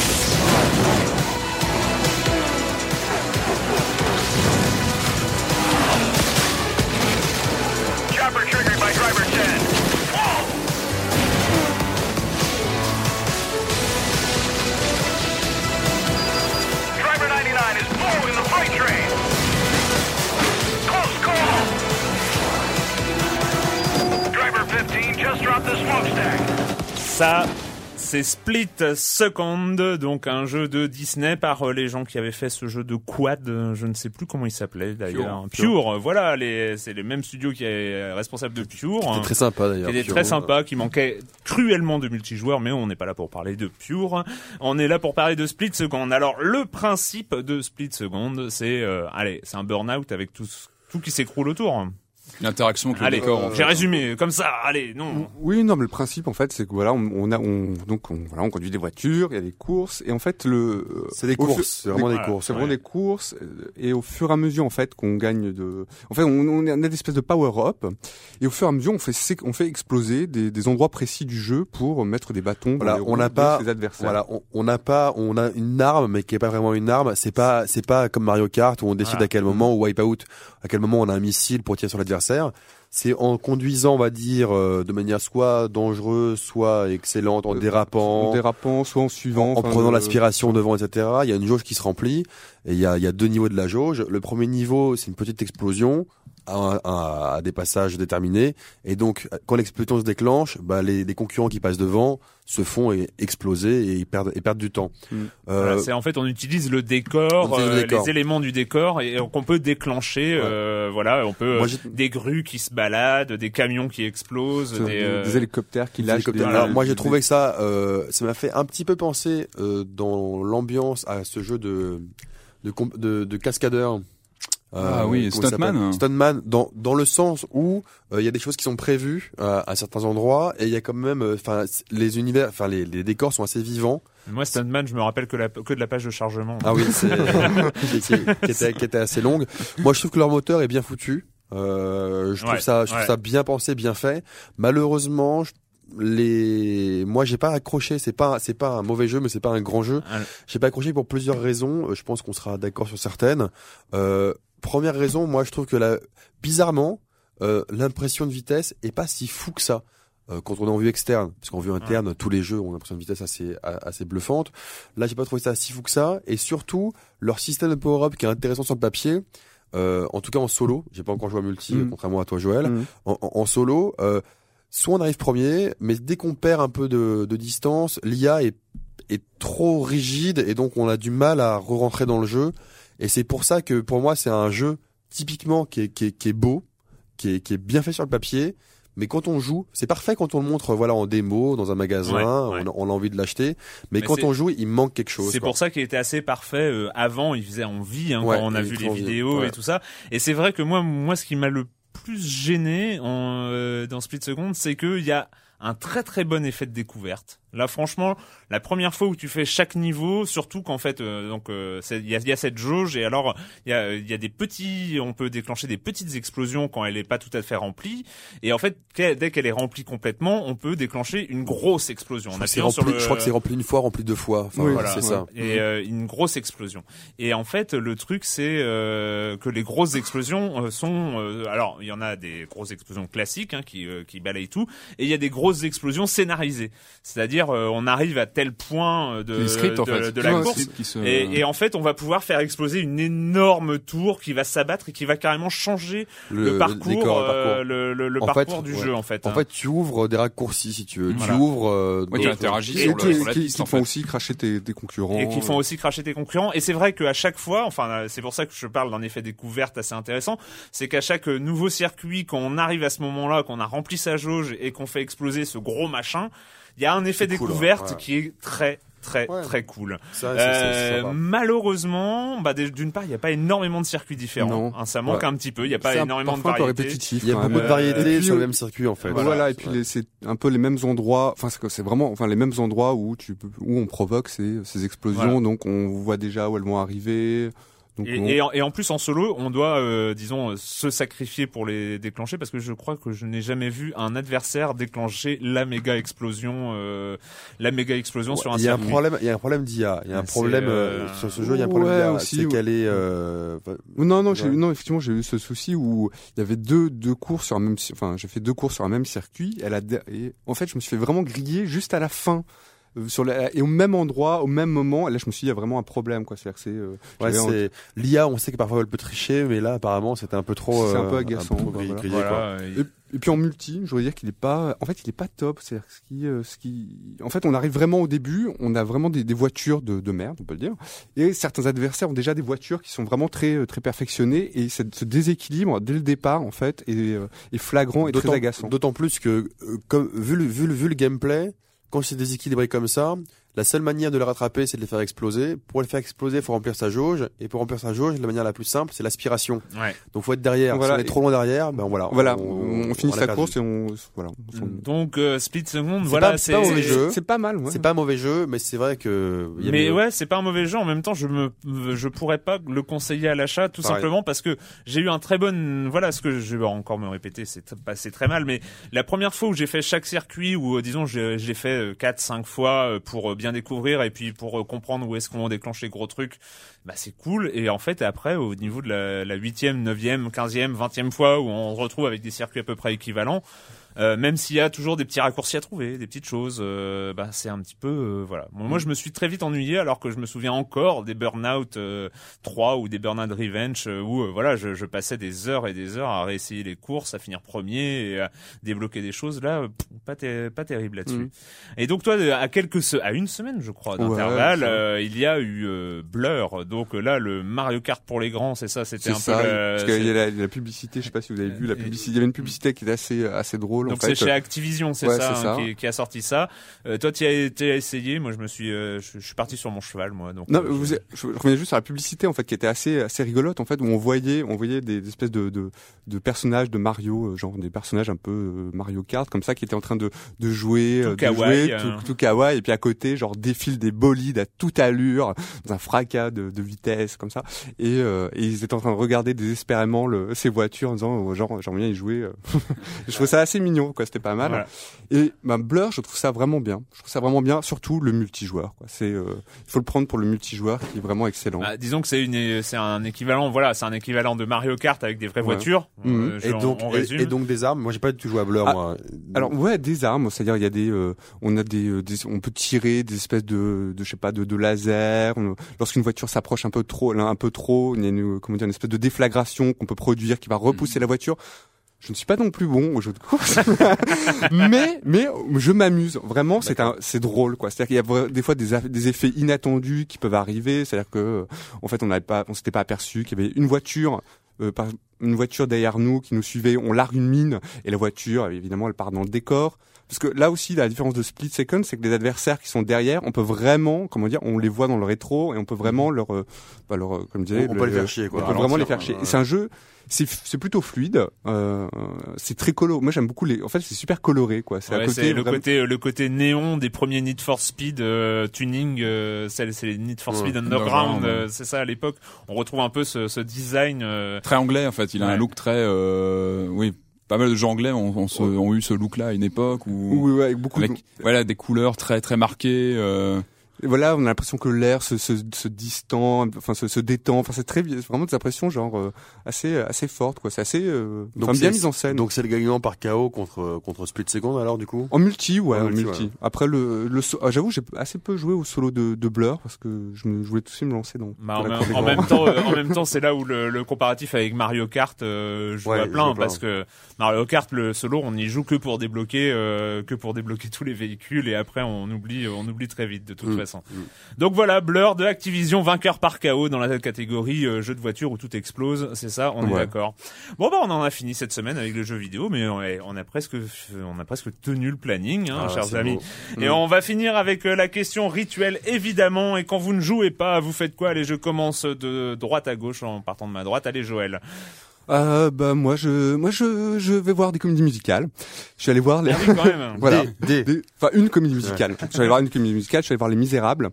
Ça, c'est Split Second, donc un jeu de Disney par euh, les gens qui avaient fait ce jeu de quad, euh, je ne sais plus comment il s'appelait d'ailleurs. Pure. Pure, voilà, c'est les mêmes studios qui est responsable de Pure. C'était très sympa d'ailleurs. qui était Pure, très sympa, qui manquait cruellement de multijoueurs, mais on n'est pas là pour parler de Pure. On est là pour parler de Split Second. Alors, le principe de Split Second, c'est, euh, allez, c'est un burn-out avec tout qui s'écroule autour. L'interaction avec le Allez, décor. en j'ai fait. résumé, comme ça, allez, non. Oui, non, mais le principe en fait, c'est que voilà, on, on a, on, donc on, voilà, on conduit des voitures, il y a des courses, et en fait le, C'est des courses, c'est vraiment des courses. c'est vraiment Ouais. des courses, euh, et au fur et à mesure en fait qu'on gagne de, en fait, on, on a des espèces de power up, et au fur et à mesure on fait, on fait exploser des, des endroits précis du jeu pour mettre des bâtons. dans Voilà, les on n'a pas, ses adversaires. voilà, on- on n'a pas, on a une arme, mais qui est pas vraiment une arme. C'est pas, c'est pas comme Mario Kart où on décide Voilà. à quel moment ou Wipeout, à quel moment on a un missile pour tirer sur l'adversaire. C'est en conduisant, on va dire, euh, de manière soit dangereuse, soit excellente, en dérapant, En dérapant, soit en suivant. en prenant le- l'aspiration devant, etc. Il y a une jauge qui se remplit et il y a, il y a deux niveaux de la jauge. Le premier niveau, c'est une petite explosion à, à- à des passages déterminés et donc quand l'explosion se déclenche, bah, les, les concurrents qui passent devant se font exploser et ils perdent, et perdent du temps. Mm. Euh, Voilà, c'est en fait on utilise le décor, On utilise le euh, les éléments du décor et qu'on peut déclencher. euh, voilà, on peut Moi, euh, des grues qui se baladent, des camions qui explosent, Des, des, euh, des hélicoptères qui lâchent. hélicoptères. des- Alors moi j'ai trouvé que ça, euh, ça m'a fait un petit peu penser euh, dans l'ambiance à ce jeu de de, de, de cascadeur. Ah oui, Stuntman. s'appelle Stuntman, dans dans le sens où euh, il y a des choses qui sont prévues euh, à certains endroits et il y a quand même, euh, enfin les univers, enfin les, les décors sont assez vivants. Moi, Stuntman, je me rappelle que, la, que de la page de chargement. Ah oui, c'est qui, qui- qui était qui était assez longue. Moi je trouve que leur moteur est bien foutu. Euh, je trouve Ouais, ça, je trouve ouais. ça bien pensé, bien fait. Malheureusement, je- les, moi j'ai pas accroché. C'est pas, c'est pas un mauvais jeu, mais c'est pas un grand jeu. Ah. J'ai pas accroché pour plusieurs raisons. Euh, Je pense qu'on sera d'accord sur certaines. Euh, première raison, moi je trouve que la, bizarrement, euh, l'impression de vitesse est pas si fou que ça. euh, Quand on est en vue externe, parce qu'en vue interne, tous les jeux ont une impression de vitesse assez a- assez bluffante. Là, j'ai pas trouvé ça si fou que ça, et surtout leur système de power-up qui est intéressant sur le papier. Euh, en tout cas en solo, j'ai pas encore joué à multi, Mm. contrairement à toi Joël. Mm. En, en- en solo, euh, soit on arrive premier, mais dès qu'on perd un peu de, de distance, l'IA est, est trop rigide et donc on a du mal à re-rentrer dans le jeu. Et c'est pour ça que pour moi c'est un jeu typiquement qui est, qui est, qui est beau, qui est, qui est bien fait sur le papier. Mais quand on joue, c'est parfait quand on le montre voilà en démo dans un magasin, Ouais, on, ouais. a- on a envie de l'acheter. Mais, Mais quand on joue, il manque quelque chose. C'est pour ça qu'il était assez parfait. euh, avant, il faisait envie hein, Ouais, quand on a vu les vidéos et tout ça. Et c'est vrai que moi, moi, ce qui m'a le plus gêné en, euh, dans Split Second, c'est qu'il y a un très très bon effet de découverte. Là, franchement, la première fois où tu fais chaque niveau, surtout qu'en fait, euh, donc euh, c'est- il y a, il y a cette jauge et alors il y a, il y a des petits, on peut déclencher des petites explosions quand elle est pas tout à fait remplie. Et en fait, dès qu'elle est remplie complètement, on peut déclencher une grosse explosion. Je crois que rempli, le- je crois que c'est rempli une fois, rempli deux fois. Enfin, Oui, voilà, c'est ça. Et euh, une grosse explosion. Et en fait, le truc, c'est euh, que les grosses explosions euh, sont... euh, alors, il y en a des grosses explosions classiques hein, qui, euh, qui balayent tout, et il y a des grosses explosions scénarisées. C'est-à-dire, euh, on arrive à tel point euh, de, en fait. la Ouais, course. scripts qui se- Et, et en fait, on va pouvoir faire exploser une énorme tour qui va s'abattre et qui va carrément changer le, parcours, décor, euh, parcours. le, le- le En parcours fait, du ouais. jeu en fait. En hein. fait, tu ouvres des raccourcis si tu veux. Voilà. Tu ouvres. Euh, Ouais, tu interagis et- sur, qui, le, sur la qui- piste, qui en font fait. aussi cracher tes, tes concurrents. et qui font aussi cracher tes concurrents. Et c'est vrai qu'à chaque fois, enfin, c'est pour ça que je parle d'un effet découverte assez intéressant, c'est qu'à chaque nouveau circuit, quand on arrive à ce moment-là, qu'on a rempli sa jauge et qu'on fait exploser ce gros machin, il y a un effet cool, découverte ouais. qui est très très Ouais. très cool. Ça, c'est- c'est- c'est Euh, malheureusement, bah, d'une part, il n'y a pas énormément de circuits différents. Non. Hein, ça manque Ouais. un petit peu. Il n'y a pas énormément de parfois un peu variétés. répétitif. Il y a quand beaucoup de Euh, variétés sur le même circuit en fait. Voilà, et puis les- c'est un peu les mêmes endroits. Enfin, c'est vraiment, enfin les mêmes endroits où tu où on provoque ces, ces explosions. Voilà. Donc on voit déjà où elles vont arriver. Donc Et, on- et en, et en plus en solo, on doit, euh, disons, euh, se sacrifier pour les déclencher parce que je crois que je n'ai jamais vu un adversaire déclencher la méga explosion, euh, la méga explosion sur un Il y a un circuit. problème, il y a un problème d'IA. Il y a un problème euh, euh, sur ce jeu. Il y a un problème Ouais, d'IA. aussi, C'est qu'elle est. euh, enfin, non, non, j'ai- Ouais. non, effectivement, j'ai eu ce souci où il y avait deux, deux cours sur un même, enfin, j'ai fait deux cours sur un même circuit. Elle a, et en fait, je me suis fait vraiment griller juste à la fin. Euh, Sur la, et au même endroit, au même moment, et là je me suis dit il y a vraiment un problème quoi. C'est-à-dire que c'est, euh, Ouais, c'est l'IA. On sait que parfois elle peut tricher, mais là apparemment c'était un peu trop. C'est un peu euh, agaçant, trop quoi, grillé, voilà. grillé, quoi. Voilà, et- Et, et puis en multi, je voudrais dire qu'il est pas, en fait, il est pas top. C'est ce qui, euh, ce qui, en fait, on arrive vraiment au début, on a vraiment des, des voitures de, de merde, on peut le dire. Et certains adversaires ont déjà des voitures qui sont vraiment très, très perfectionnées. Et ce déséquilibre dès le départ, en fait, est, est flagrant et très agaçant. D'autant plus que, comme vu le, vu le, vu le gameplay, quand c'est déséquilibré comme ça, la seule manière de le rattraper, c'est de les faire exploser. Pour les faire exploser, il faut remplir sa jauge. Et pour remplir sa jauge, la manière la plus simple, c'est l'aspiration. Ouais. Donc faut être derrière. Voilà. Si on est trop loin derrière, ben voilà. Voilà, on, finit a sa course et on, voilà. Donc euh, Split Second, C'est voilà, pas- c'est pas un mauvais jeu. C'est pas mal. ouais. C'est pas un mauvais jeu, mais c'est vrai que. il y a Mais mieux. ouais, c'est pas un mauvais jeu. En même temps, je me, je pourrais pas le conseiller à l'achat, tout Pareil. simplement parce que j'ai eu un très bon, voilà, ce que je vais encore me répéter, c'est passé très mal, mais la première fois où j'ai fait chaque circuit, ou euh, disons, j'ai fait 4 cinq fois euh, pour euh, bien découvrir et puis pour euh, comprendre où est-ce qu'on déclenche les gros trucs, bah c'est cool. Et en fait, après, au niveau de la, 8e, 9e, 15e, 20e fois où on se retrouve avec des circuits à peu près équivalents, euh, même s'il y a toujours des petits raccourcis à trouver, des petites choses, euh, bah c'est un petit peu euh, voilà. Bon, moi je me suis très vite ennuyé alors que je me souviens encore des Burnout euh, 3 ou des Burnout Revenge euh, où euh, voilà je, je passais des heures et des heures à réessayer les courses, à finir premier et à débloquer des choses là pas ter- pas terrible là-dessus. Mhm. Et donc toi à quelques se- à une semaine je crois d'intervalle euh, il y a eu euh, Blur donc euh, là le Mario Kart pour les grands c'est ça c'était un ça, peu parce qu'il y a la, la publicité, je sais pas si vous avez vu la publicité, il y avait une publicité qui était assez assez drôle Donc c'est chez Activision, c'est Ouais, ça, hein, ça. Qui, qui a sorti ça. Euh, toi, tu as, t'as essayé. Moi, je me suis, euh, je, je suis parti sur mon cheval, moi. Donc, Non, euh, vous, je- je, revenais juste sur la publicité en fait qui était assez assez rigolote en fait où on voyait on voyait des, des espèces de, de de personnages de Mario euh, genre des personnages un peu euh, Mario Kart comme ça qui étaient en train de de jouer Tout euh, de kawaii, jouer euh. tout, tout kawaii et puis à côté genre défilent des bolides à toute allure dans un fracas de, de vitesse comme ça et, et ils étaient en train de regarder désespérément le, ces voitures en disant oh, genre j'aimerais bien y jouer je trouve ça assez mignon quoi c'était pas mal Voilà. et bah, Blur je trouve ça vraiment bien je trouve ça vraiment bien surtout le multijoueur quoi c'est euh, il faut le prendre pour le multijoueur qui est vraiment excellent Bah, disons que c'est une, c'est un équivalent. Voilà, c'est un équivalent de Mario Kart avec des vraies Ouais. voitures. Mhm. Euh, Et on- donc, on et- résume. et, donc des armes. Moi, j'ai pas du tout joué à Blur, Ah, moi. Alors ouais, des armes, c'est-à-dire il y a des, euh, on a des, des- on peut tirer des espèces de, de je sais pas, de, de laser. On- Lorsqu'une voiture s'approche un peu trop, là, un peu trop, il y a une, comment dire, une espèce de déflagration qu'on peut produire qui va repousser Mhm. la voiture. Je ne suis pas non plus bon au jeu de course, mais mais je m'amuse vraiment. C'est un, c'est drôle quoi. C'est-à-dire qu'il y a des fois des effets inattendus qui peuvent arriver. C'est-à-dire que euh, en fait on n'avait pas, on s'était pas aperçu qu'il y avait une voiture euh, par une voiture derrière nous qui nous suivait, on largue une mine et la voiture, évidemment, elle part dans le décor. Parce que là aussi, la différence de Split Second, c'est que les adversaires qui sont derrière, on peut vraiment, comment dire, on les voit dans le rétro et on peut vraiment leur, euh, bah, leur, euh, comme je disais, On- on peut les faire chier, quoi. On peut vraiment les faire chier. ouais. C'est un jeu, c'est c'est plutôt fluide, euh, c'est très coloré. Moi, j'aime beaucoup les. En fait, c'est super coloré, quoi. C'est Ouais, côté. le vraiment- côté le côté néon des premiers Need for Speed euh, tuning euh, c'est c'est les Need for Ouais. Speed Underground Underground, euh, c'est ça à l'époque on retrouve un peu ce, ce design euh, Très anglais en fait. Il a Ouais. un look très, euh, oui, pas mal de gens anglais ont, ont, ce- ont eu ce look-là à une époque où Oui, ouais, avec beaucoup. avec de... voilà des couleurs très très marquées. Euh, Et voilà, on a l'impression que l'air se, se, se distend, enfin se, se détend. Enfin, c'est très, vraiment des impressions genre euh, assez, assez fortes, quoi. C'est assez, euh, enfin, bien c'est- mis en scène. Donc c'est le gagnant par KO contre contre Split Second alors du coup? En multi, ouais, En en multi, multi. ouais. Après le, le so- ah, j'avoue, j'ai assez peu joué au solo de, de Blur parce que je, me, je voulais tout de suite me lancer dans. Bah, dans en, la même, en temps, euh, en même temps, c'est là où le, le comparatif avec Mario Kart euh, joue Ouais, à joue plein à plein. parce que Mario Kart le solo, on y joue que pour débloquer, euh, que pour débloquer tous les véhicules et après on oublie, on oublie très vite de toute Mm, façon. Donc voilà, Blur de Activision, vainqueur par KO dans la catégorie euh, jeu de voiture où tout explose, c'est ça, on est Ouais. d'accord. Bon bah on en a fini cette semaine avec le jeu vidéo, mais on, est- on a presque, on a presque tenu le planning, hein, Ah, chers amis. beau. Et Mm. on va finir avec euh, la question rituelle, évidemment. Et quand vous ne jouez pas, vous faites quoi? Allez, je commence de droite à gauche en partant de ma droite. Allez, Joël. Euh, bah moi je, moi je, je vais voir des comédies musicales. Je suis allé voir les. Ah oui, quand même. voilà. Des- Enfin une comédie musicale. Je suis allé voir une comédie musicale. Je suis allé voir Les Misérables,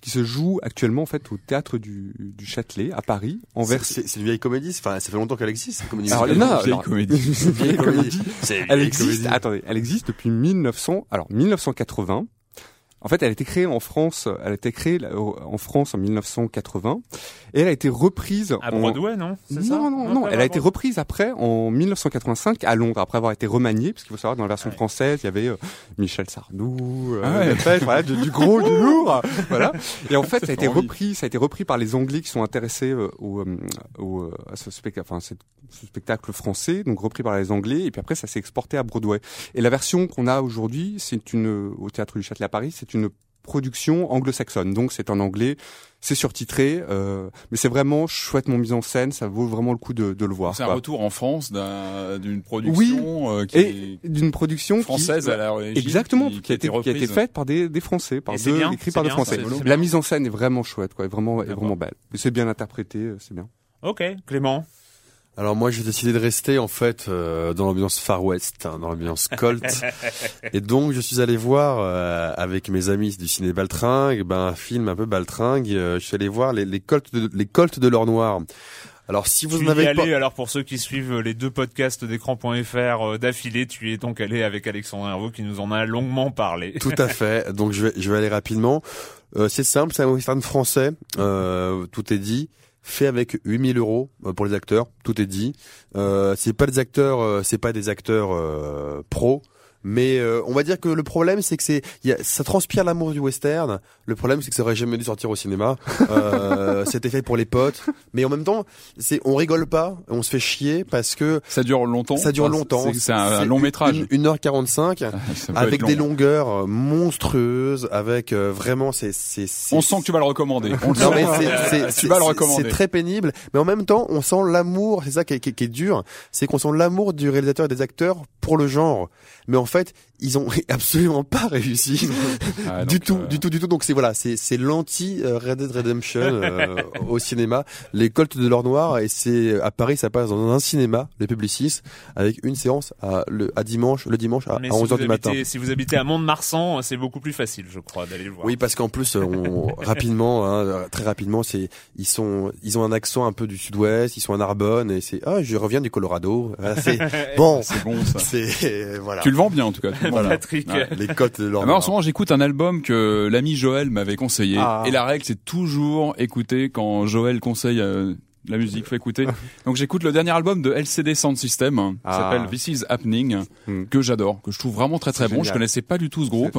qui se joue actuellement en fait au théâtre du, du Châtelet à Paris en C'est une vieille comédie. Enfin, ça fait longtemps qu'elle existe. Cette comédie. Alors, non, vieille alors- comédie. vieille comédie. C'est une Elle vieille existe. comédie. Attendez, elle existe depuis 1900. Alors 1980. En fait, elle a été créée en France. Elle a été créée en France en 1980 et elle a été reprise À en Broadway, non? Non, non, non, elle a été reprise après en 1985 à Londres, après avoir été remaniée, parce qu'il faut savoir dans la version Ouais. française, il y avait euh, Michel Sardou, euh, Ah ouais. Dépêche, voilà, du, du gros, du lourd, voilà. Et en fait, ça a été envie. repris, ça a été repris par les Anglais qui sont intéressés euh, au, euh, au, à ce spectacle, enfin, cette- ce spectacle français, donc repris par les Anglais, et puis après, ça s'est exporté à Broadway. Et la version qu'on a aujourd'hui, c'est une au théâtre du Châtelet à Paris, c'est une production anglo-saxonne, donc c'est en anglais, c'est surtitré, euh, mais c'est vraiment chouettement mis en scène, ça vaut vraiment le coup de, de le voir. C'est un retour en France d'un- d'une production euh, qui et est d'une production française qui, à l'origine. exactement qui, qui, a été, qui a été reprise. faite par des, des Français, par Et c'est deux bien, c'est par des Français. c'est- c'est La mise en scène est vraiment chouette, quoi, est vraiment est vraiment belle. C'est bien interprété, euh, c'est bien. Ok, Clément. Alors moi j'ai décidé de rester en fait euh, dans l'ambiance Far West, hein, dans l'ambiance Colt. et donc je suis allé voir euh, avec mes amis du ciné Baltringue, ben un film un peu Baltringue. Euh, je suis allé voir les, les Colts de les Colts de l'or noir Alors si vous tu en y avez allé, pas, alors pour ceux qui suivent les deux podcasts d'écran.fr euh, d'affilée, tu es donc allé avec Alexandre Herveau qui nous en a longuement parlé. tout à fait. Donc je vais, je vais aller rapidement. Euh, c'est simple, c'est un western français. Euh, tout est dit. Fait avec 8000 euros euh, pour les acteurs. Tout est dit. Euh, c'est pas des acteurs, euh, c'est pas des acteurs euh, pros. Mais euh, on va dire que le problème, c'est que c'est, il y a- ça transpire l'amour du western. Le problème, c'est que ça aurait jamais dû sortir au cinéma. Euh, C'était fait pour les potes, mais en même temps, c'est, on rigole pas, on se fait chier parce que Ça dure longtemps. ça dure longtemps. C'est c'est un, un long métrage. une- 1h45 Ça peut avec long. des longueurs euh, monstrueuses, avec euh, vraiment c'est c'est c'est- On sent que tu vas le recommander. On non mais c'est- tu vas le recommander. c'est très pénible, mais en même temps on sent l'amour. C'est ça qui est, qui est- qui est dur, c'est qu'on sent l'amour du réalisateur et des acteurs pour le genre. Mais en fait ils ont absolument pas réussi Ah, du donc, tout, euh, du tout, du tout. Donc c'est voilà, c'est c'est l'anti euh, Red Dead Redemption euh, au cinéma, les Colts de l'or noir et c'est à Paris ça passe dans un cinéma, les Publicis, avec une séance à le à dimanche, le dimanche à, à si 11h vous du matin. habitez- Si vous habitez à Mont-de-Marsan, c'est beaucoup plus facile, je crois, d'aller le voir. Oui, parce qu'en plus, on, rapidement, hein, très rapidement, c'est ils sont, ils ont un accent un peu du Sud-Ouest, ils sont à Narbonne et c'est ah, je reviens du Colorado. C'est bon, C'est bon ça. c'est voilà. Tu le vends bien en tout cas. tu Patrick. Ouais. Les de Ah, en ce moment, j'écoute un album que l'ami Joël m'avait conseillé. Ah. Et la règle, c'est toujours écouter quand Joël conseille euh, la musique, faut écouter. Donc j'écoute le dernier album de LCD Sound System, hein, qui Ah. s'appelle This Is Happening, Hmm. que j'adore, que je trouve vraiment très très C'est bon. Je connaissais pas du tout ce groupe.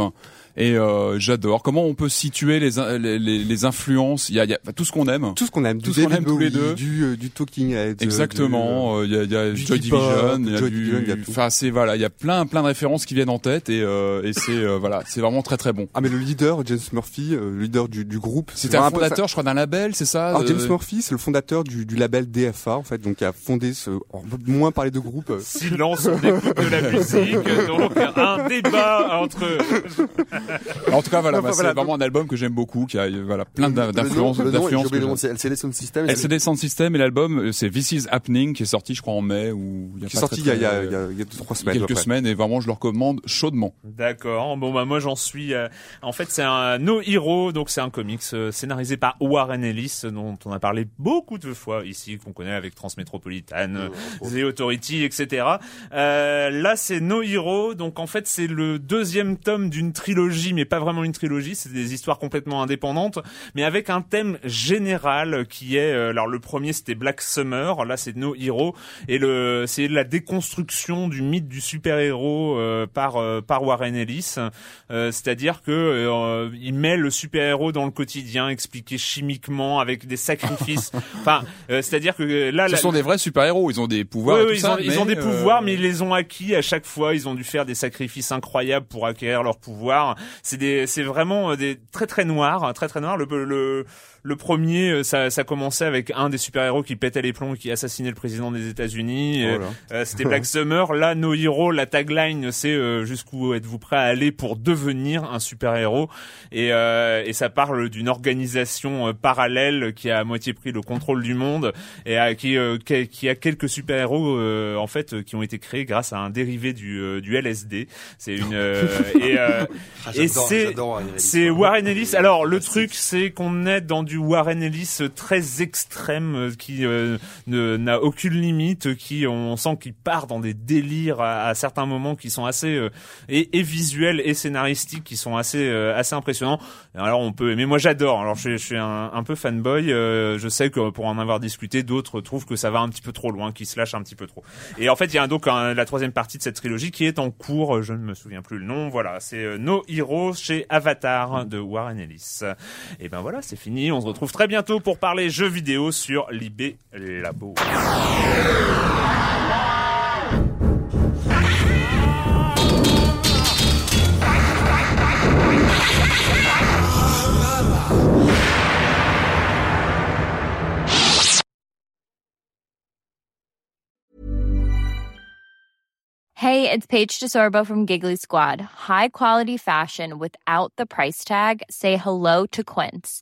Et euh, j'adore. Comment on peut situer les, les, les, les influences? Il y a, il y a enfin, tout ce qu'on aime. Tout ce qu'on aime, Tout ce qu'on aime tous les deux. du, euh, du Talking Heads, euh, Exactement, euh, il y a, il y a Joy Division, il y a Joy du, Division, il y a tout. enfin c'est voilà, il y a plein plein de références qui viennent en tête et, euh, et c'est euh, voilà, c'est vraiment très très bon. Ah mais le leader, James Murphy, euh, le leader du, du groupe. C'était c'est un fondateur, je crois, d'un label, c'est ça Alors euh, James Murphy, c'est le fondateur du, du label DFA en fait, donc qui a fondé ce. On peut moins parler de groupe. euh, Silence, on écoute de la musique, donc un débat entre... En tout cas, voilà, bah, c'est vraiment un album que j'aime beaucoup, qui a euh, voilà plein d'influences, c'est LCD Sound System. LCD Sound System et l'album, euh, c'est This Is Happening, qui est sorti, je crois, en mai ou il y a qui est sorti il y a, y a, y a, il y a deux, trois semaines. quelques semaines et vraiment je le recommande chaudement. D'accord. Bon bah moi j'en suis. euh, en fait c'est un No Hero, donc c'est un comics euh, scénarisé par Warren Ellis, dont on a parlé beaucoup de fois ici, qu'on connaît avec Transmétropolitane, euh, The Authority, etc. Euh, là c'est No Hero, donc en fait c'est le deuxième tome d'une trilogie, mais pas vraiment une trilogie. C'est des histoires complètement indépendantes, mais avec un thème général qui est. euh, alors le premier c'était Black Summer, là c'est No Hero, et le c'est la déconstruction du mythe du super-héros euh, par euh, par Warren Ellis, Euh, c'est-à-dire que euh, il met le super-héros dans le quotidien, expliqué chimiquement avec des sacrifices. enfin, euh, c'est-à-dire que là, Ce sont des vrais super-héros, ils ont des pouvoirs. oui, et tout oui, ils, ça, ont, ils ont des pouvoirs, mais ils les ont acquis à chaque fois. Ils ont dû faire des sacrifices incroyables pour acquérir leurs pouvoirs. C'est des, c'est vraiment euh, des très très noirs, hein, très très noirs. Le, le, le premier, euh, ça, ça commençait avec un des super héros qui pétait les plombs, qui assassinait le président des États-Unis. Oh Euh, euh, C'était Black Summer. Là, No Hero, la tagline, c'est euh, jusqu'où êtes-vous prêt à aller pour devenir un super héros et, euh, et ça parle d'une organisation euh, parallèle qui a à moitié pris le contrôle du monde et à- qui, euh, qui, a quelques super héros en fait qui ont été créés grâce à un dérivé du, euh, du LSD. C'est une euh, et, euh, Ah, et c'est Ellis. c'est Warren Ellis. Alors le truc c'est qu'on est dans du Warren Ellis très extrême euh, qui euh, n'a aucune limite, qui on sent qu'il part dans des délires à, certains moments qui sont assez euh, et, visuels et scénaristiques qui sont assez assez impressionnants. Alors on peut, mais moi j'adore. Alors je, suis- un, peu fanboy. je sais que pour en avoir discuté, d'autres trouvent que ça va un petit peu trop loin, qu'ils se lâchent un petit peu trop. Et en fait il y a donc la troisième partie de cette trilogie qui est en cours. Je ne me souviens plus le nom. Voilà, c'est No Heroes chez Avatar de Warren Ellis. Et ben voilà, c'est fini. On se retrouve très bientôt pour parler jeux vidéo sur l'IB Labo. Hey, it's Paige DeSorbo from Giggly Squad. High quality fashion without the price tag. Say hello to Quince.